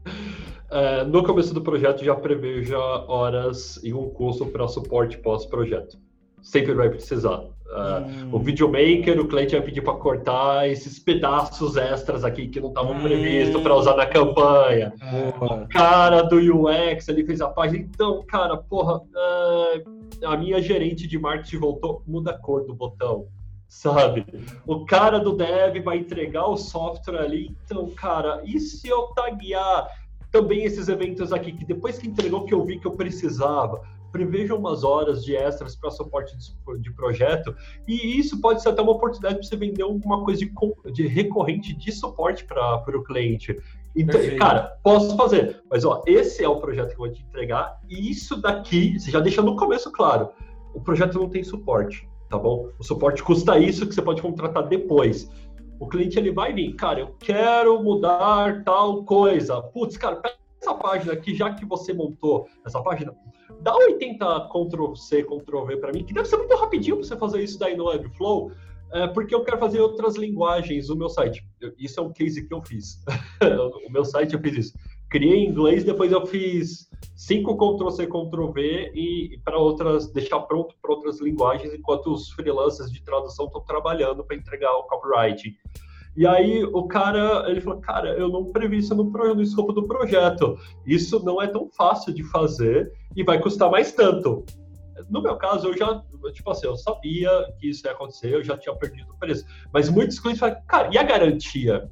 é, no começo do projeto já preveja horas e um curso para suporte pós-projeto. Sempre vai precisar. Uh, hum. O videomaker, o cliente vai pedir para cortar esses pedaços extras aqui que não estavam hum. previstos para usar na campanha. O cara do UX, ele fez a página. Então, cara, porra, uh, a minha gerente de marketing voltou, muda a cor do botão sabe? O cara do dev vai entregar o software ali, então, cara, e se eu taguear também esses eventos aqui, que depois que entregou que eu vi que eu precisava, preveja umas horas de extras para suporte de, de, projeto, e isso pode ser até uma oportunidade para você vender alguma coisa de, de recorrente de suporte para o cliente. Então, Perfeito. cara, posso fazer, mas ó, esse é o projeto que eu vou te entregar, e isso daqui, você já deixa no começo claro, o projeto não tem suporte tá bom? O suporte custa isso que você pode contratar depois. O cliente ele vai vir, cara, eu quero mudar tal coisa. Putz, cara, pega essa página aqui, já que você montou essa página, dá 80 Ctrl C, Ctrl V para mim, que deve ser muito rapidinho para você fazer isso daí no Webflow, é, porque eu quero fazer outras linguagens no meu site. Isso é um case que eu fiz. o meu site eu fiz isso criei em inglês, depois eu fiz cinco Ctrl-C, Ctrl-V e, e para outras, deixar pronto para outras linguagens, enquanto os freelancers de tradução estão trabalhando para entregar o copywriting. E aí o cara, ele falou, cara, eu não previ isso no, no escopo do projeto. Isso não é tão fácil de fazer e vai custar mais tanto. No meu caso, eu já, tipo assim, eu sabia que isso ia acontecer, eu já tinha perdido o preço. Mas muitos clientes falam, cara, e a garantia?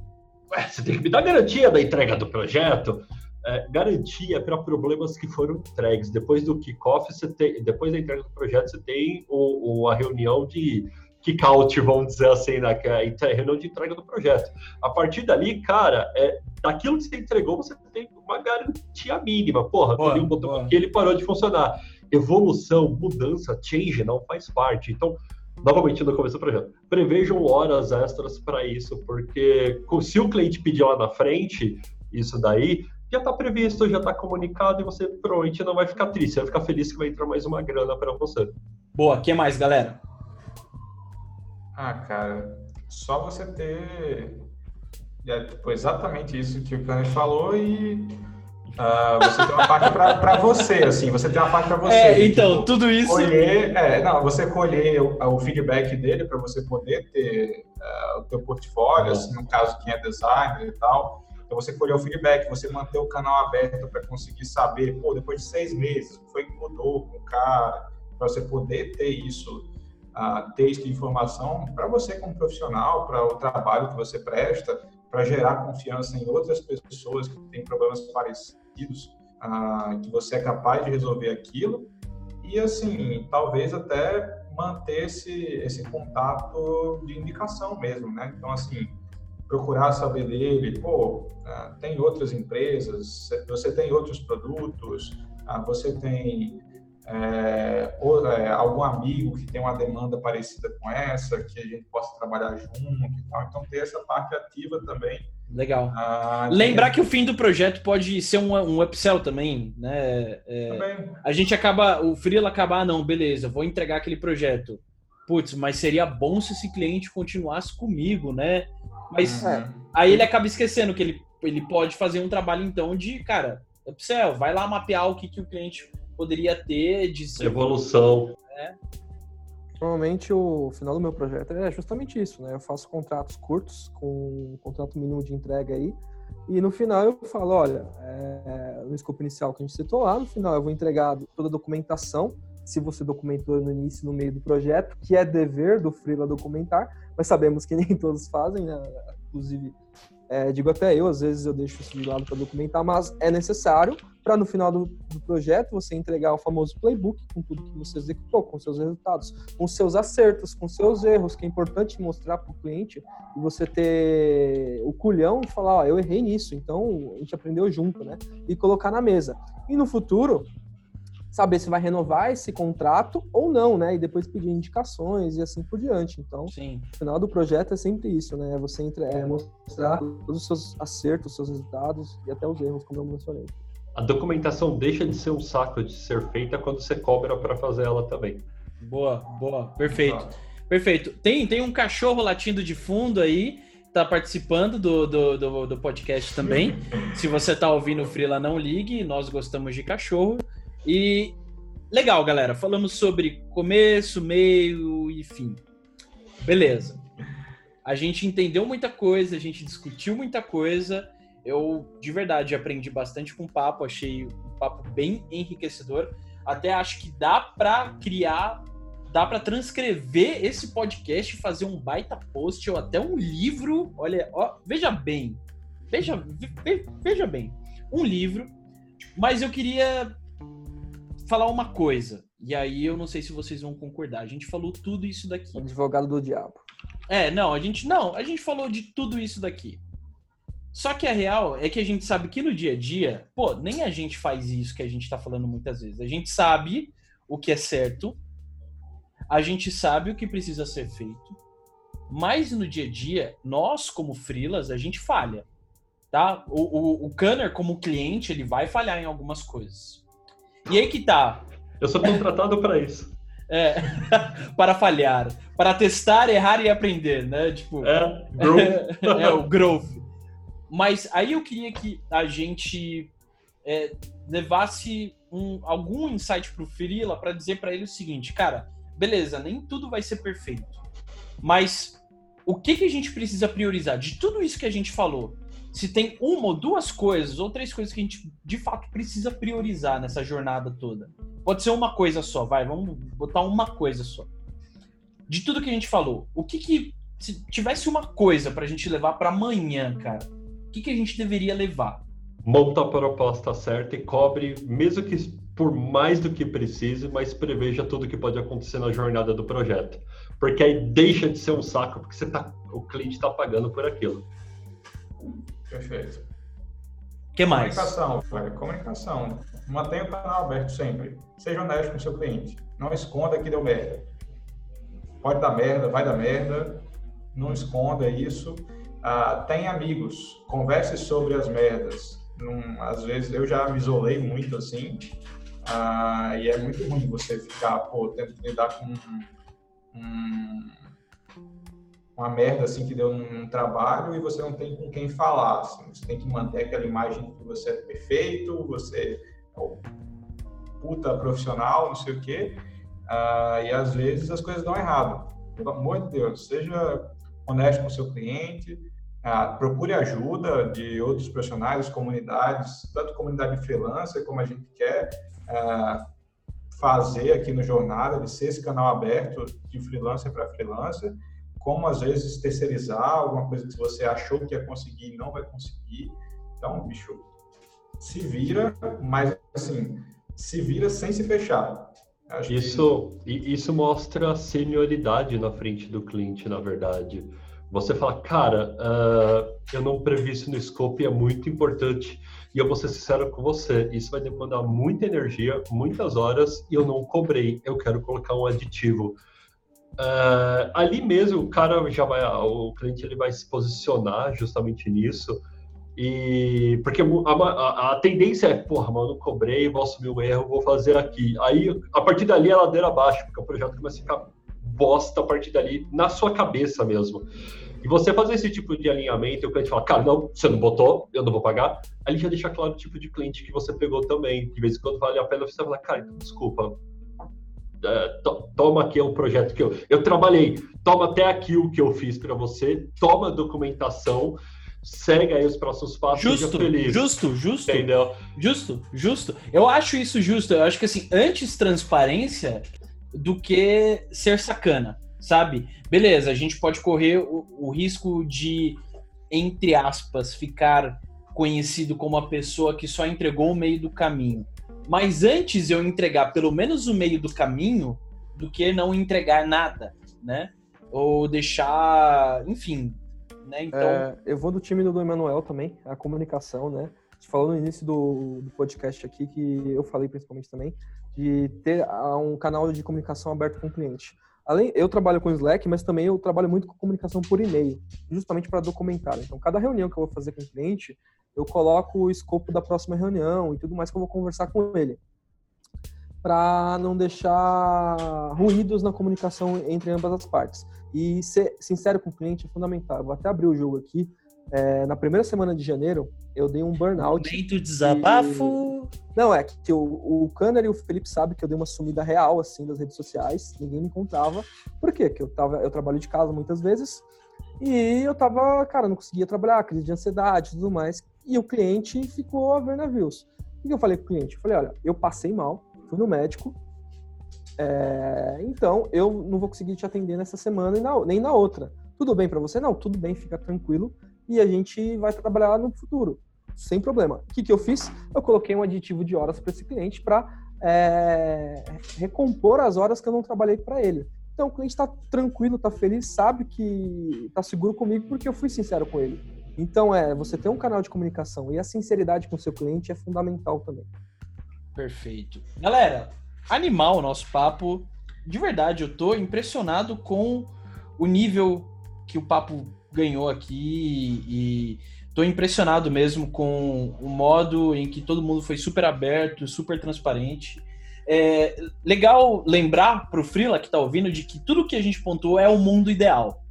Ué, você tem que me dar garantia da entrega do projeto. É, garantia para problemas que foram entregues. Depois do kickoff, você tem, depois da entrega do projeto, você tem o, o a reunião de kick-out, vamos dizer assim, na né, é reunião de entrega do projeto. A partir dali, cara, é, daquilo que você entregou, você tem uma garantia mínima. Porra, boa, um botão aqui, ele parou de funcionar. Evolução, mudança, change não faz parte. Então, novamente no começo do projeto, prevejam horas extras para isso, porque se o cliente pedir lá na frente isso daí, já está previsto, já está comunicado e você provavelmente não vai ficar triste, vai ficar feliz que vai entrar mais uma grana para você.
Boa, o que mais, galera?
Ah, cara, só você ter é, tipo, exatamente isso que o Cândido falou e Uh, você tem uma parte para você, assim, você tem uma parte para você.
É, então, tipo, tudo isso.
Colher, é, não, você colher o, o feedback dele para você poder ter uh, o teu portfólio, assim, no caso, quem é designer e tal. Então, você colher o feedback, você manter o canal aberto para conseguir saber, pô, depois de seis meses, o que foi que mudou com o cara, para você poder ter isso, uh, texto e informação, para você como profissional, para o trabalho que você presta, para gerar confiança em outras pessoas que têm problemas parecidos, ah, que você é capaz de resolver aquilo e assim talvez até manter esse esse contato de indicação mesmo, né? Então assim procurar saber dele, pô, ah, tem outras empresas, você tem outros produtos, ah, você tem é, ou, é, algum amigo que tem uma demanda parecida com essa, que a gente possa trabalhar junto e tal. Então, ter essa parte ativa também.
Legal. Ah, Lembrar que o fim do projeto pode ser um, um upsell também, né? É, também. A gente acaba, o Freela acabar, ah, não, beleza, vou entregar aquele projeto. Putz, mas seria bom se esse cliente continuasse comigo, né? Mas uhum. aí ele acaba esquecendo que ele, ele pode fazer um trabalho, então, de, cara, upsell, vai lá mapear o que, que o cliente poderia ter de
evolução.
Né? Normalmente o final do meu projeto é justamente isso, né? Eu faço contratos curtos com um contrato mínimo de entrega aí e no final eu falo, olha, é, no escopo inicial que a gente citou lá, no final eu vou entregar toda a documentação, se você documentou no início no meio do projeto, que é dever do freela documentar, mas sabemos que nem todos fazem, né? Inclusive é, digo até eu, às vezes eu deixo isso de lado para documentar, mas é necessário para no final do, do, projeto você entregar o famoso playbook com tudo que você executou, com seus resultados, com seus acertos, com seus erros, que é importante mostrar para o cliente e você ter o culhão de falar, ó, eu errei nisso, então a gente aprendeu junto, né? E colocar na mesa. E no futuro, saber se vai renovar esse contrato ou não, né? E depois pedir indicações e assim por diante. Então,
Sim.
o final do projeto é sempre isso, né? Você entre, é, mostrar todos os seus acertos, os seus resultados e até os erros, como eu mencionei.
A documentação deixa de ser um saco de ser feita quando você cobra para fazer ela também.
Boa, boa. Perfeito. Perfeito. Tem, tem um cachorro latindo de fundo aí, tá participando do, do, do, do podcast também. Se você tá ouvindo o Frila, não ligue, nós gostamos de cachorro. E legal, galera. Falamos sobre começo, meio e fim. Beleza. A gente entendeu muita coisa, a gente discutiu muita coisa. Eu, de verdade, aprendi bastante com o papo, achei um papo bem enriquecedor. Até acho que dá para criar, dá para transcrever esse podcast, fazer um baita post ou até um livro. Olha, ó, veja bem, veja, ve, veja bem, um livro. Mas eu queria falar uma coisa. E aí eu não sei se vocês vão concordar. A gente falou tudo isso daqui.
Advogado do diabo.
É, não, a gente não, a gente falou de tudo isso daqui. Só que a real é que a gente sabe que no dia a dia, pô, nem a gente faz isso que a gente tá falando muitas vezes. A gente sabe o que é certo, a gente sabe o que precisa ser feito, mas no dia a dia, nós como frilas, a gente falha, tá? O, o, o Canner como cliente, ele vai falhar em algumas coisas. E aí que tá.
Eu sou contratado para isso.
É, para falhar, para testar, errar e aprender, né? Tipo,
é, growth.
é o growth. Mas aí eu queria que a gente é, levasse um, algum insight pro Frila para dizer para ele o seguinte, cara, beleza, nem tudo vai ser perfeito, mas o que, que a gente precisa priorizar? De tudo isso que a gente falou, se tem uma ou duas coisas, ou três coisas que a gente de fato precisa priorizar nessa jornada toda. Pode ser uma coisa só, vai, vamos botar uma coisa só. De tudo que a gente falou, o que que se tivesse uma coisa pra gente levar para amanhã, cara, o que, que a gente deveria levar?
Monta a proposta certa e cobre, mesmo que por mais do que precise, mas preveja tudo que pode acontecer na jornada do projeto. Porque aí deixa de ser um saco, porque você tá, o cliente está pagando por aquilo.
Perfeito.
O que mais?
Comunicação, cara. Comunicação. Mantenha o canal aberto sempre. Seja honesto com o seu cliente. Não esconda que deu merda. Pode dar merda, vai dar merda. Não esconda isso. Uh, tem amigos, converse sobre as merdas. Às vezes eu já me isolei muito assim, uh, e é muito ruim você ficar, pô, tendo que lidar com um, uma merda assim que deu num trabalho e você não tem com quem falar. Assim. Você tem que manter aquela imagem que você é perfeito, você é o puta profissional, não sei o quê, uh, e às vezes as coisas dão errado. Pelo amor de Deus, seja honesto com o seu cliente, ah, procure ajuda de outros profissionais, comunidades, tanto comunidade freelancer, como a gente quer ah, fazer aqui no Jornada, de ser esse canal aberto de freelancer para freelancer, como às vezes terceirizar alguma coisa que você achou que ia conseguir e não vai conseguir. Então, bicho, se vira, mas assim, se vira sem se fechar.
Acho isso, que... isso mostra senioridade na frente do cliente, na verdade. Você fala, cara, uh, eu não previ isso no scope, é muito importante. E eu vou ser sincero com você, isso vai demandar muita energia, muitas horas, e eu não cobrei. Eu quero colocar um aditivo. Uh, ali mesmo, o cara já vai, o cliente ele vai se posicionar justamente nisso. E porque a, a, a, tendência é, porra, mano, cobrei, vou assumir o erro, vou fazer aqui. Aí, a partir dali, é ladeira abaixo, porque o projeto começa a ficar bosta a partir dali, na sua cabeça mesmo. E você fazer esse tipo de alinhamento, o cliente fala, cara, não, você não botou, eu não vou pagar. Ali já deixa claro o tipo de cliente que você pegou também. De vez em quando vale a pena você falar, cara, então, desculpa, é, to, toma aqui o projeto que eu, eu trabalhei, toma até aqui o que eu fiz para você, toma a documentação, segue aí os próximos passos
justo, feliz. Justo, justo. Entendeu? Justo, justo. Eu acho isso justo. Eu acho que assim, antes transparência do que ser sacana, sabe? Beleza, a gente pode correr o, o risco de, entre aspas, ficar conhecido como a pessoa que só entregou o meio do caminho. Mas antes eu entregar pelo menos o meio do caminho do que não entregar nada, né? Ou deixar, enfim, né? Então... É,
eu vou do time do Emanuel também, a comunicação, né? Gente falou no início do, do podcast aqui que eu falei principalmente também, de ter ah, um canal de comunicação aberto com o cliente. Além, eu trabalho com Slack, mas também eu trabalho muito com comunicação por e-mail, justamente para documentar. Então, cada reunião que eu vou fazer com o cliente, eu coloco o escopo da próxima reunião e tudo mais que eu vou conversar com ele, para não deixar ruídos na comunicação entre ambas as partes. E ser sincero com o cliente é fundamental. Eu vou até abrir o jogo aqui. É, na primeira semana de janeiro, eu dei um burnout.
Momento desabafo.
E... Não, é que o, o Kanner e o Felipe sabem que eu dei uma sumida real, assim, das redes sociais. Ninguém me encontrava. Por quê? Porque eu, tava, eu trabalho de casa muitas vezes. E eu tava, cara, não conseguia trabalhar, crise de ansiedade e tudo mais. E o cliente ficou a ver navios. O que eu falei com o cliente? Eu falei, olha, eu passei mal, fui no médico, é, então eu não vou conseguir te atender nessa semana e na, nem na outra. Tudo bem para você? Não, tudo bem, fica tranquilo e a gente vai trabalhar no futuro, sem problema. O que, que eu fiz? Eu coloquei um aditivo de horas para esse cliente para é, recompor as horas que eu não trabalhei para ele. Então o cliente está tranquilo, está feliz, sabe que está seguro comigo porque eu fui sincero com ele. Então é você ter um canal de comunicação e a sinceridade com o seu cliente é fundamental também.
Perfeito. Galera, animal o nosso papo. De verdade, eu tô impressionado com o nível que o papo ganhou aqui e tô impressionado mesmo com o modo em que todo mundo foi super aberto, super transparente. É legal lembrar para o Frila que está ouvindo de que tudo que a gente pontuou é o mundo ideal.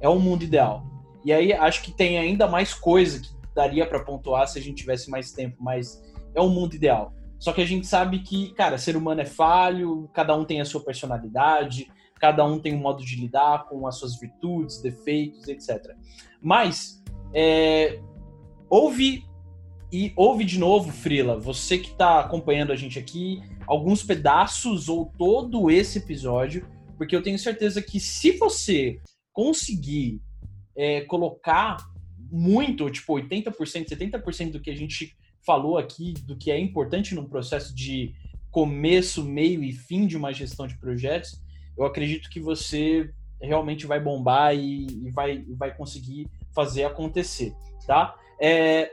É o mundo ideal. E aí acho que tem ainda mais coisa que daria para pontuar se a gente tivesse mais tempo, mas é o mundo ideal. Só que a gente sabe que, cara, ser humano é falho, cada um tem a sua personalidade, cada um tem um modo de lidar com as suas virtudes, defeitos, etc. Mas, é, ouve e ouve de novo, Frila, você que está acompanhando a gente aqui, alguns pedaços ou todo esse episódio, porque eu tenho certeza que se você conseguir é, colocar muito, tipo 80%, 70% do que a gente falou aqui, do que é importante num processo de começo, meio e fim de uma gestão de projetos, eu acredito que você realmente vai bombar e, e vai, vai conseguir fazer acontecer, tá? É,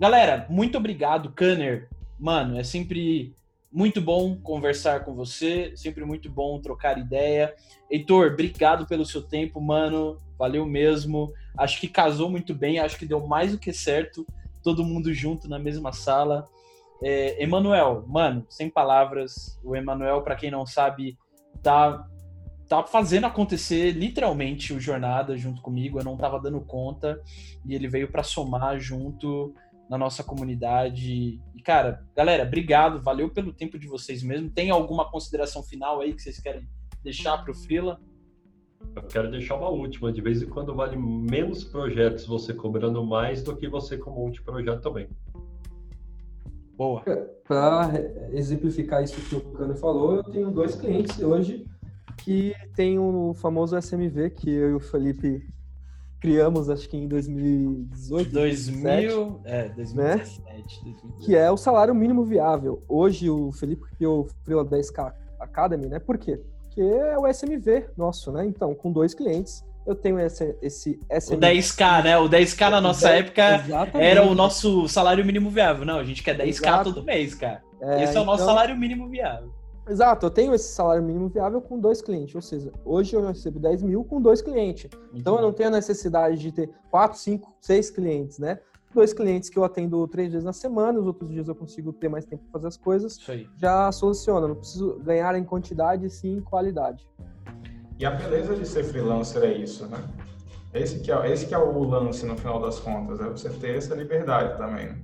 galera, muito obrigado, Kanner. Mano, é sempre muito bom conversar com você, sempre muito bom trocar ideia. Heitor, obrigado pelo seu tempo, mano. Valeu mesmo. Acho que casou muito bem, acho que deu mais do que certo, todo mundo junto na mesma sala. É, Emanuel, mano, sem palavras. O Emanuel, para quem não sabe, tá tá fazendo acontecer literalmente o jornada junto comigo. Eu não tava dando conta e ele veio para somar junto na nossa comunidade. E cara, galera, obrigado, valeu pelo tempo de vocês mesmo. Tem alguma consideração final aí que vocês querem deixar pro Frila?
Eu quero deixar uma última. De vez em quando vale menos projetos você cobrando mais do que você com um multiprojeto também.
Boa. Para exemplificar isso que o Cano falou, eu tenho dois clientes hoje que tem o famoso SMV que eu e o Felipe criamos, acho que em 2018.
2000, é, 2017,
né? 2018. Que é o salário mínimo viável. Hoje o Felipe criou o Freela 10K Academy, né? Por quê? Porque é o SMV nosso, né? Então, com dois clientes, eu tenho esse, esse SMV.
O 10K, né? O 10K na nossa 10, época exatamente. era o nosso salário mínimo viável. Não, a gente quer 10K Exato. todo mês, cara. É, esse é o nosso então... salário mínimo viável.
Exato, eu tenho esse salário mínimo viável com dois clientes, ou seja, hoje eu recebo 10 mil com dois clientes. Então eu não tenho a necessidade de ter quatro, cinco, seis clientes, né? Dois clientes que eu atendo três vezes na semana, os outros dias eu consigo ter mais tempo para fazer as coisas. Já soluciona, não preciso ganhar em quantidade, sim em qualidade.
E a beleza de ser freelancer é isso, né? Esse que é, esse que é o lance no final das contas, é você ter essa liberdade também. Né?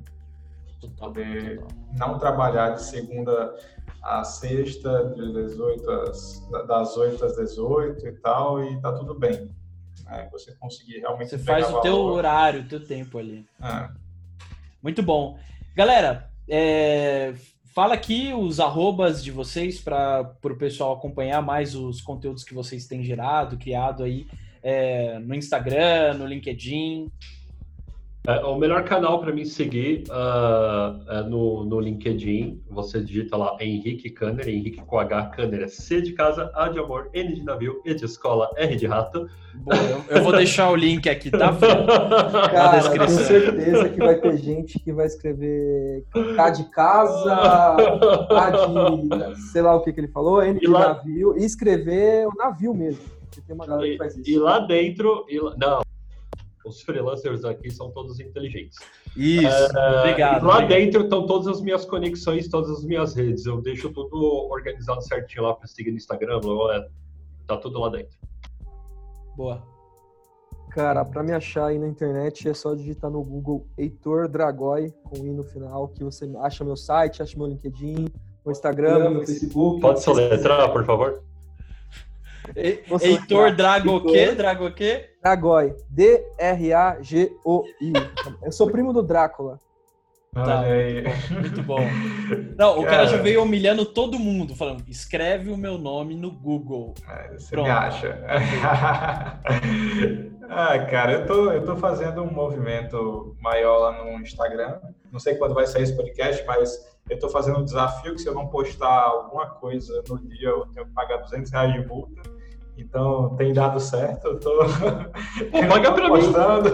Poder não trabalhar de segunda a sexta, de 18 às, das 8 às 18 e tal, e tá tudo bem. É, você conseguir realmente.
Você faz o teu horário, o teu tempo ali. É. Muito bom. Galera, é, fala aqui os arrobas de vocês para o pessoal acompanhar mais os conteúdos que vocês têm gerado, criado aí é, no Instagram, no LinkedIn.
É, o melhor canal para mim seguir uh, é no, no LinkedIn. Você digita lá Henrique Kanner, Henrique com H, Kanner é C de casa, A de amor, N de navio, E de escola, R de rato.
Bom, eu, eu, vou deixar o link aqui, tá?
Cara, eu tenho certeza que vai ter gente que vai escrever K de casa, A de sei lá o que, que ele falou, N de e lá... navio, e escrever o navio mesmo. Tem uma galera que faz isso.
E lá dentro, e lá... não, os freelancers aqui são todos inteligentes.
Isso, é, obrigado.
Lá
obrigado.
dentro estão todas as minhas conexões, todas as minhas redes. Eu deixo tudo organizado certinho lá para seguir no Instagram, tá tudo lá dentro.
Boa.
Cara, para me achar aí na internet é só digitar no Google Heitor Dragói, com i no final, que você acha meu site, acha meu LinkedIn, meu Instagram, meu Facebook.
Pode soletrar, por favor?
Heitor Drago o quê? Drago o quê?
Dragoi. D-R-A-G-O-I. Eu sou primo do Drácula.
Tá, muito bom. Não, o cara, cara, já veio humilhando todo mundo, falando: escreve o meu nome no Google.
É, você Pronto. me acha. ah, cara, eu tô, eu tô fazendo um movimento maior lá no Instagram. Não sei quando vai sair esse podcast, mas eu tô fazendo um desafio que se eu não postar alguma coisa no dia, eu tenho que pagar 200 reais de multa. Então tem dado certo, eu tô,
Paga pra
postando,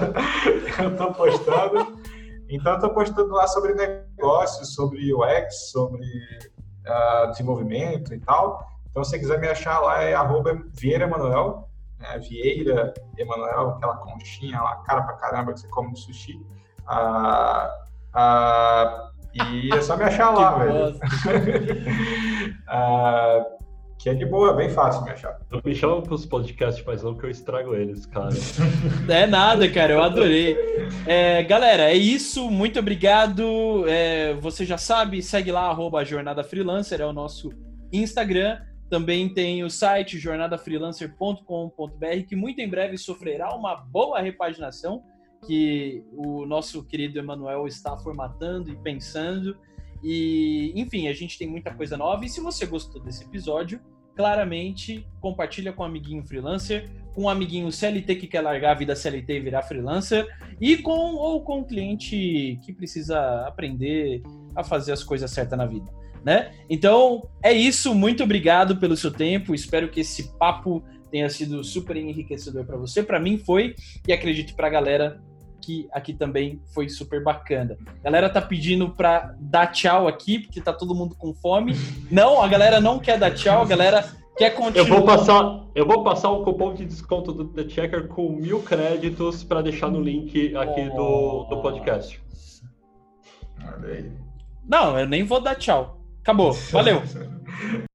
eu tô postando. Então eu tô postando lá sobre negócios, sobre UX, sobre uh, desenvolvimento e tal. Então se você quiser me achar lá é arroba Vieira Emanuel, né? Vieira Emanuel, aquela conchinha lá, cara pra caramba que você come no sushi. Uh, uh, e é só me achar lá, velho. Que é de boa, bem fácil me achar.
Não me chama pros podcasts mais não que eu estrago eles, cara.
É nada, cara, eu adorei. É, galera, é isso, muito obrigado. É, você já sabe, segue lá, arroba Jornada Freelancer, é o nosso Instagram. Também tem o site jornadafreelancer.com.br, que muito em breve sofrerá uma boa repaginação, que o nosso querido Emanuel está formatando e pensando. E, enfim, a gente tem muita coisa nova. E se você gostou desse episódio, claramente compartilha com um amiguinho freelancer, com um amiguinho CLT que quer largar a vida CLT e virar freelancer, e com ou com um cliente que precisa aprender a fazer as coisas certas na vida. Né? Então é isso, muito obrigado pelo seu tempo. Espero que esse papo tenha sido super enriquecedor para você. Para mim foi, e acredito para a galera que aqui também foi super bacana. A galera tá pedindo para dar tchau aqui, porque tá todo mundo com fome. Não, a galera não quer dar tchau, a galera quer continuar.
Eu vou passar, eu vou passar o cupom de desconto do The Checker com mil créditos para deixar no link aqui oh. do, do podcast.
Não, eu nem vou dar tchau. Acabou. Valeu.